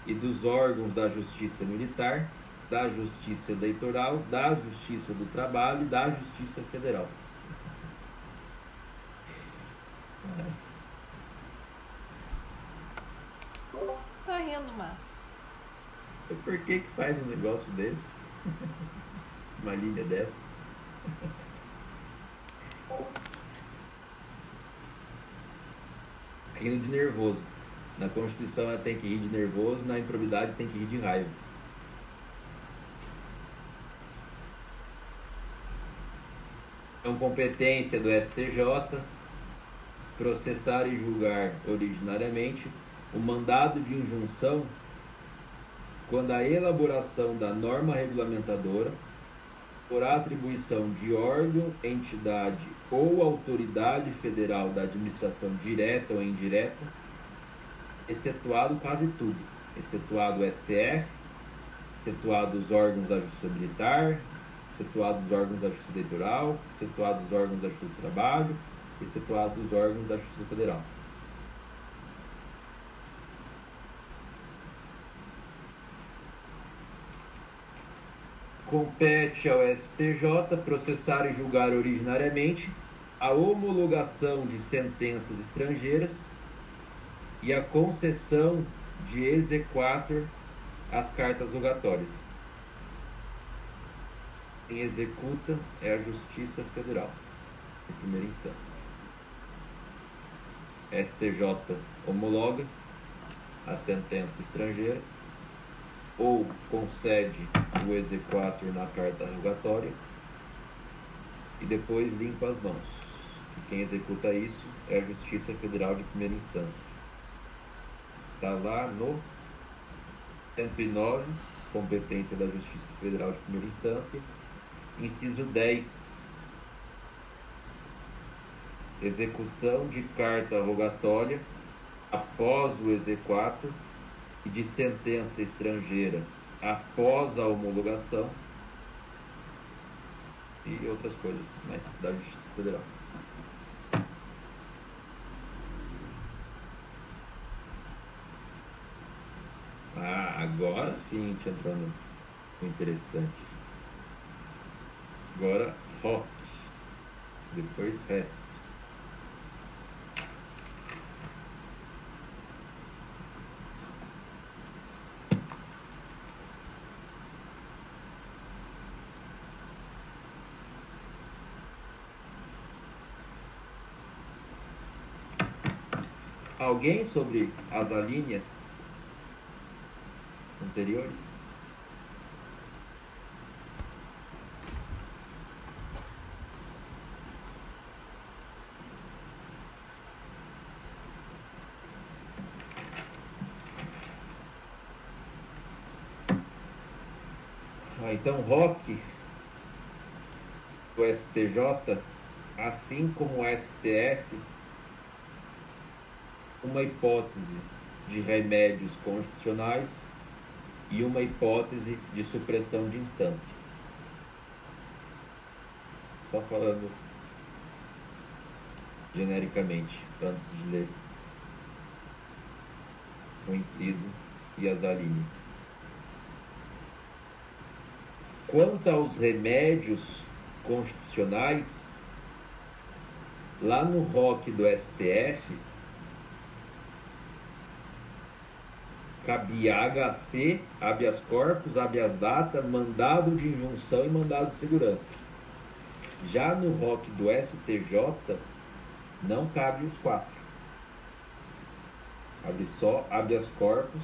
e dos órgãos da Justiça Militar, da Justiça Eleitoral, da Justiça do Trabalho e da Justiça Federal. Tá rindo, Mar. E Por que que faz um negócio desse? Uma linha dessa? Rindo de nervoso. Na Constituição ela tem que rir de nervoso, na improbidade tem que rir de raiva. Então, competência do STJ, processar e julgar originariamente o mandado de injunção quando a elaboração da norma regulamentadora, por atribuição de órgão, entidade ou autoridade federal da administração direta ou indireta, excetuado quase tudo, excetuado o STF, excetuado os órgãos da Justiça Militar, excetuado os órgãos da Justiça Eleitoral, excetuado os órgãos da Justiça do Trabalho, excetuado os órgãos da Justiça Federal. Compete ao STJ processar e julgar originariamente a homologação de sentenças estrangeiras e a concessão de exequatur às cartas rogatórias. Quem executa é a Justiça Federal, em primeira instância. STJ homologa a sentença estrangeira ou concede o exequatur na carta rogatória e depois limpa as mãos. E quem executa isso é a Justiça Federal de primeira instância. Está lá no 109, competência da Justiça Federal de primeira instância, inciso 10. Execução de carta rogatória após o exequatur e de sentença estrangeira após a homologação e outras coisas mais da Justiça Federal. Ah, agora sim te entrou no interessante. Agora rock. Depois resta. Alguém sobre as alíneas anteriores? Ah, então, ROC, o STJ, assim como o STF, uma hipótese de remédios constitucionais e uma hipótese de supressão de instância. só falando genericamente, antes de ler o inciso e as alíneas. Quanto aos remédios constitucionais, lá no ROC do STF, cabia HC, habeas corpus, habeas data, mandado de injunção e mandado de segurança. Já no ROC do STJ, não cabe os quatro. Cabe só habeas corpus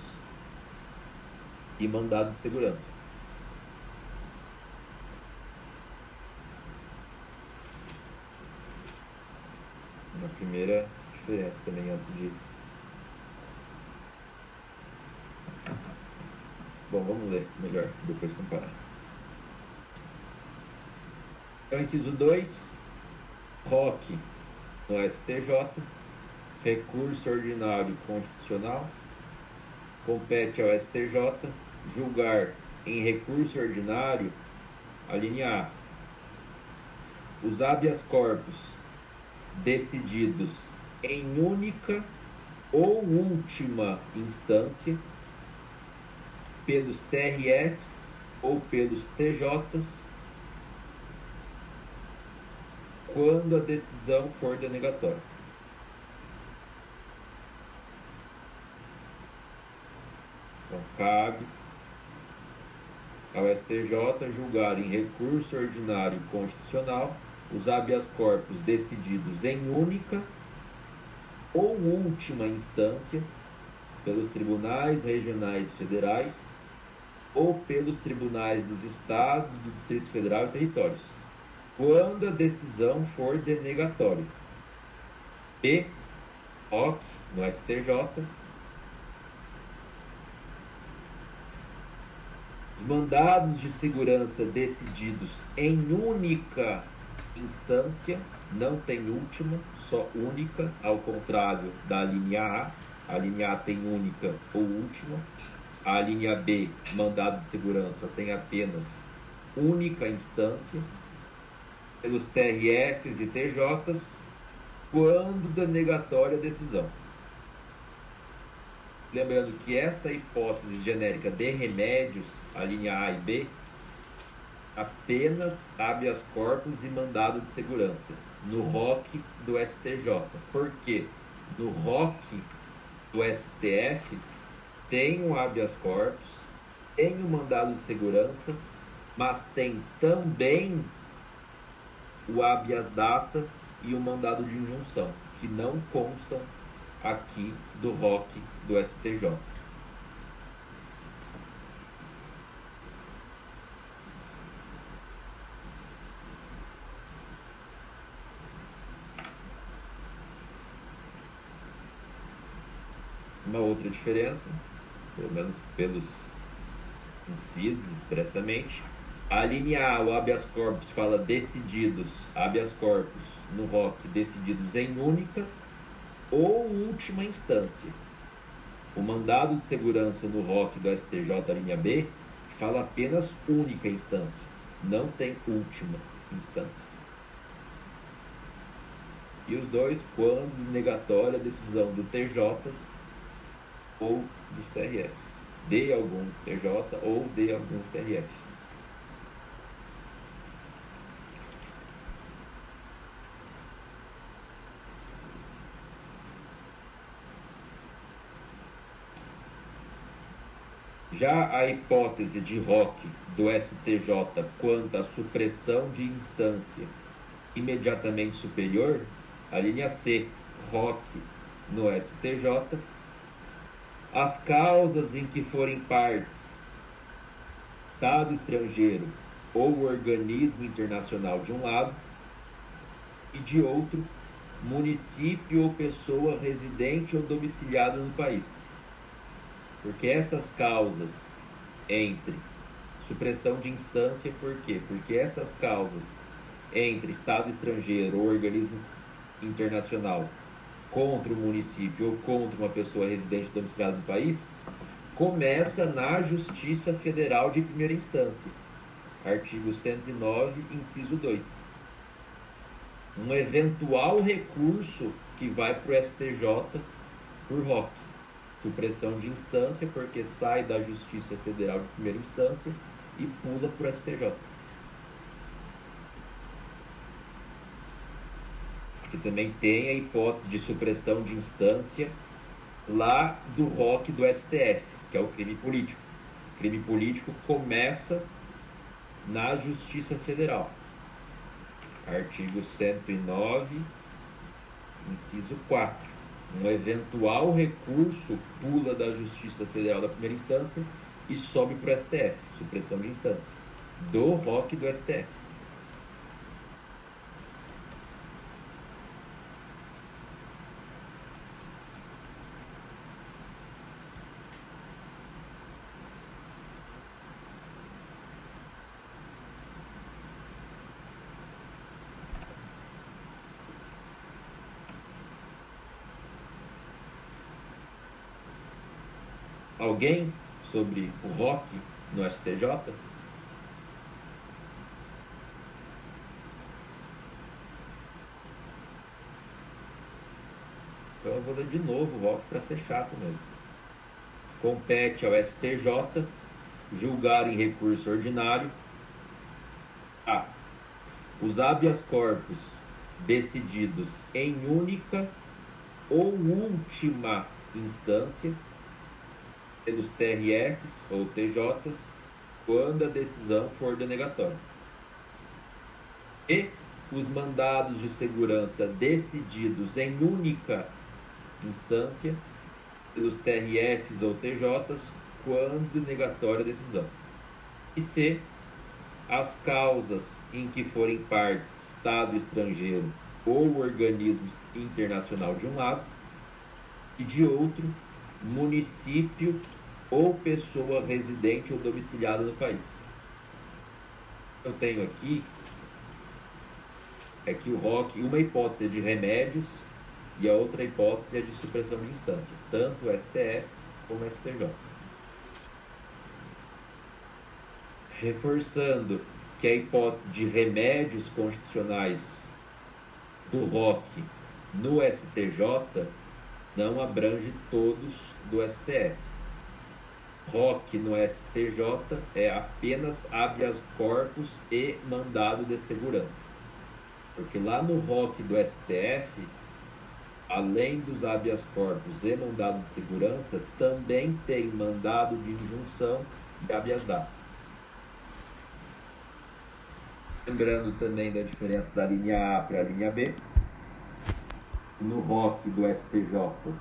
e mandado de segurança. Uma primeira diferença também antes de Bom, vamos ler melhor, depois comparar. Então, inciso 2, ROC no STJ, recurso ordinário constitucional, compete ao STJ julgar em recurso ordinário a linha A. Os habeas corpus decididos em única ou última instância pelos TRFs ou pelos TJs quando a decisão for denegatória. Então, cabe ao STJ julgar em recurso ordinário constitucional os habeas corpus decididos em única ou última instância pelos tribunais regionais federais ou pelos tribunais dos estados, do Distrito Federal e territórios, quando a decisão for denegatória. E, OC, no STJ, os mandados de segurança decididos em única instância, não tem última, só única, ao contrário da linha A, a linha A tem única ou última, a linha B, mandado de segurança, tem apenas única instância, pelos TRFs e TJs, quando denegatória a decisão. Lembrando que essa hipótese genérica de remédios, a linha A e B, apenas habeas corpus e mandado de segurança no ROC do STJ. Por quê? No ROC do STF tem o habeas corpus, tem o mandado de segurança, mas tem também o habeas data e o mandado de injunção, que não constam aqui do ROC do STJ. Uma outra diferença pelo menos pelos incisos expressamente. A linha A, o habeas corpus, fala decididos, habeas corpus no ROC, decididos em única ou última instância. O mandado de segurança no ROC do STJ, linha B, fala apenas única instância, não tem última instância. E os dois, quando negatória a decisão do TJ ou dos TRFs, de algum TJ ou de algum TRF. Já a hipótese de ROC do STJ quanto à supressão de instância imediatamente superior, a linha C, ROC no STJ, as causas em que forem partes Estado estrangeiro ou organismo internacional de um lado e de outro município ou pessoa residente ou domiciliada no país. Porque essas causas entre supressão de instância, por quê? Porque essas causas entre Estado estrangeiro ou organismo internacional contra o município ou contra uma pessoa residente domiciliada no país, começa na Justiça Federal de Primeira Instância, artigo 109, inciso 2. um eventual recurso que vai para o STJ por ROC. Supressão de instância, porque sai da Justiça Federal de primeira instância e pula para o STJ. Que também tem a hipótese de supressão de instância lá do ROC do STF, que é o crime político. O crime político começa na Justiça Federal. Artigo 109, inciso 4. Um eventual recurso pula da Justiça Federal da primeira instância e sobe para o STF, supressão de instância, do ROC do STF. Alguém sobre o rock no STJ? Então eu vou ler de novo o voto para ser chato mesmo. Compete ao STJ julgar em recurso ordinário a. Os habeas corpus decididos em única ou última instância pelos TRFs ou TJs quando a decisão for denegatória. E os mandados de segurança decididos em única instância pelos TRFs ou TJs quando negatória a decisão. E C, as causas em que forem partes Estado estrangeiro ou organismo internacional de um lado e de outro município ou pessoa residente ou domiciliada no país. Eu tenho aqui é que o ROC, uma hipótese é de remédios e a outra hipótese é de supressão de instância, tanto o STF como o STJ. Reforçando que a hipótese de remédios constitucionais do ROC no STJ não abrange todos do STF. ROC no STJ é apenas habeas corpus e mandado de segurança. Porque lá no ROC do STF, além dos habeas corpus e mandado de segurança, também tem mandado de injunção e habeas data. Lembrando também da diferença da linha A para a linha B. No ROC do STJ,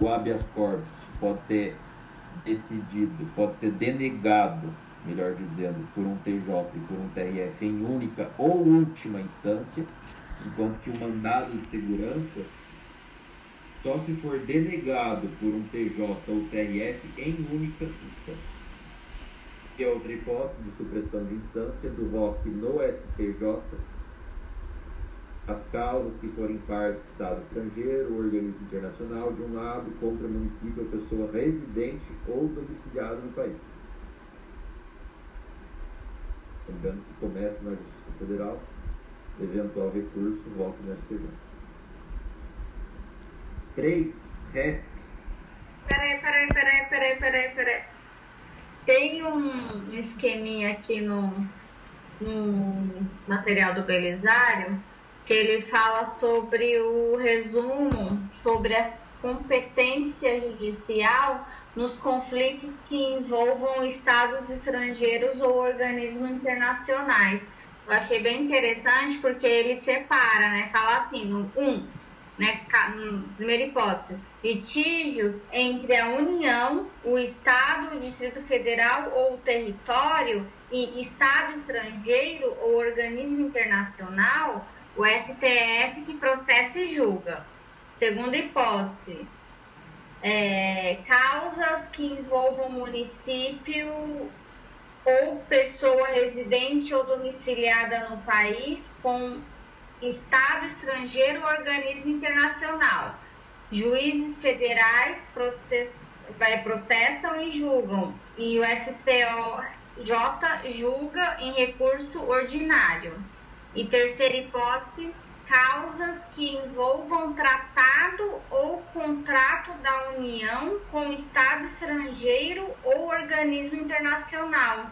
o habeas corpus pode ser decidido, pode ser denegado, melhor dizendo, por um TJ e por um TRF em única ou última instância, enquanto que o mandado de segurança só se for denegado por um TJ ou TRF em única instância. E a outra hipótese de supressão de instância do ROC no STJ as causas que forem parte do Estado estrangeiro organismo internacional, de um lado, contra município ou pessoa residente ou domiciliada no país. Lembrando que começa na Justiça Federal, eventual recurso, volta no STJ. 3. RESP. Peraí, peraí, peraí, peraí, peraí, peraí. Tem um esqueminha aqui no, no material do Belisário que ele fala sobre o resumo sobre a competência judicial nos conflitos que envolvam estados estrangeiros ou organismos internacionais. Eu achei bem interessante porque ele separa, né? Fala assim, no 1, um, né? Primeira hipótese, litígios entre a União, o Estado, o Distrito Federal ou o território e Estado estrangeiro ou organismo internacional o STF que processa e julga. Segunda hipótese, é, causas que envolvam município ou pessoa residente ou domiciliada no país com Estado estrangeiro ou organismo internacional. Juízes federais process, vai, processam e julgam, e o STJ julga em recurso ordinário. E terceira hipótese, causas que envolvam tratado ou contrato da União com Estado estrangeiro ou organismo internacional.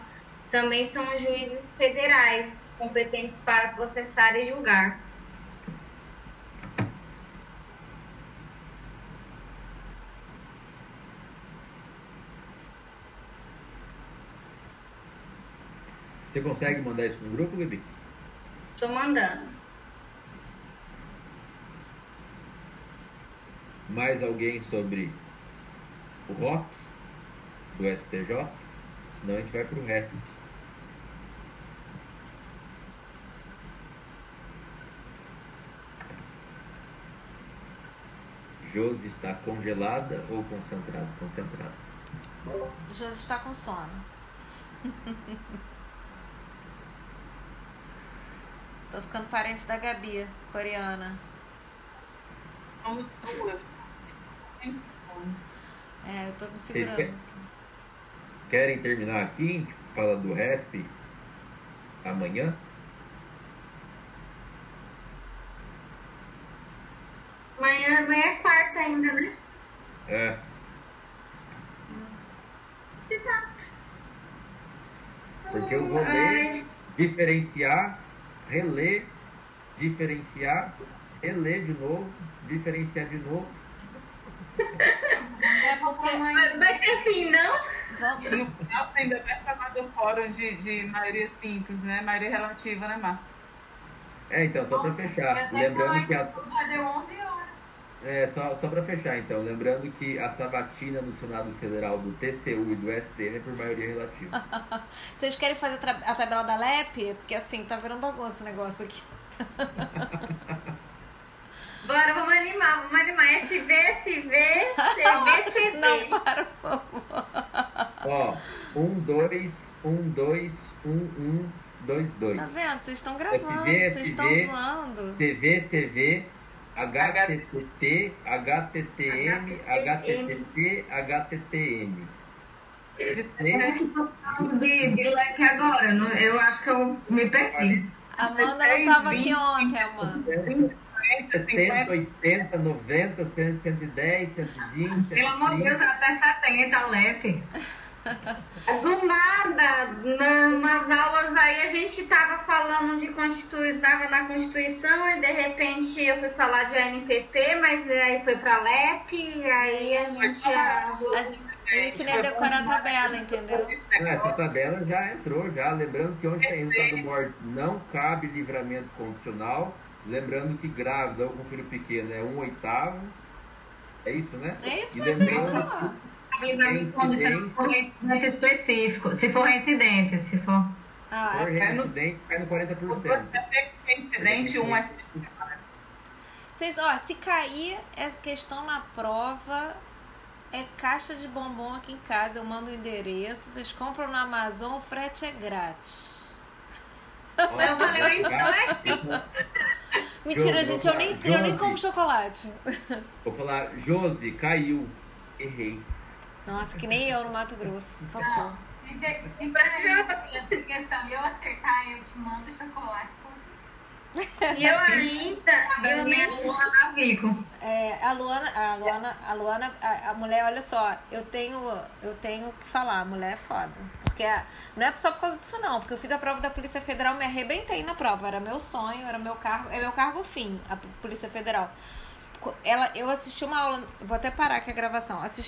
Também são os juízes federais competentes para processar e julgar. Você consegue mandar isso no grupo, Gabi? Estou mandando. Mais alguém sobre o ROC do STJ? Senão a gente vai para o RESP. Josi está congelada ou concentrada? Concentrada. Josi está com sono. Tô ficando parente da Gabi, coreana. Somos duas. É, eu tô me segurando. querem, querem terminar aqui? Fala do RESP amanhã? Amanhã, amanhã é quarta ainda, né? É. Porque eu vou Ai, diferenciar, reler, diferenciar, reler de novo, diferenciar de novo. É porque. Vai vai ter fim, não? Vamos- E no final ainda vai falar do fórum de, de maioria simples, né? Maioria relativa, né, Mar? É, então, só para fechar, lembrando que a, Já deu 11 horas. É, só, só para fechar, então, lembrando que a sabatina no Senado Federal do TCU e do STM é por maioria relativa. Vocês querem fazer a tabela da LEP? Porque assim, tá vendo bagunça esse negócio aqui. Bora, vamos animar, vamos animar. SV, SV, CV, CV. Não, para, por favor. Ó, 1, 2, 1, 2, 1, 1, 2, 2. Tá vendo? Vocês estão gravando, vocês estão zoando. CV, CV, HTTT, HTTM, HTTT, HTTM. Eu tô falando de, de leque agora. não- Eu acho que eu me perdi. Amanda não tava aqui ontem, Amanda. 70, 80, 90, 100, 110, 120, Pelo amor de Deus, 130. até 70, Lepe. Do nada, numas aulas aí a gente tava falando de Constituição, tava na Constituição e de repente eu fui falar de ANPP, mas aí foi pra LEP, e aí a gente... A gente- Eu ensinei a decorar a tabela, entendeu? Ah, essa tabela já entrou, já. Lembrando que onde tem resultado morte não cabe livramento condicional. Lembrando que grávida ou com filho pequeno é um oitavo. É isso, né? É isso E que estão. Livramento condicional se for reincidente específico. Se for reincidente, se for. Ah, por é. reincidente cai no 40%. Incidente, um é Vocês, ó, se cair é questão na prova, é caixa de bombom aqui em casa, eu mando o endereço, vocês compram na Amazon, o frete é grátis. Ó, Eu falei, então é Mentira, Josi, gente, eu nem, falar. eu nem Josi. como chocolate. Vou falar, Josi, caiu. Errei. Nossa, que nem eu no Mato Grosso. Socorro. Não, se, se questão eu acertar, eu te mando chocolate. E eu ainda, eu nem Luana Vico. É, a Luana, a Luana, a Luana, a, a mulher, olha só, eu tenho, eu tenho que falar, a mulher é foda. Porque a- não é só por causa disso não, porque eu fiz a prova da Polícia Federal, me arrebentei na prova, era meu sonho, era meu cargo, é meu cargo fim, a Polícia Federal. Ela, eu assisti uma aula, vou até parar aqui a gravação, assisti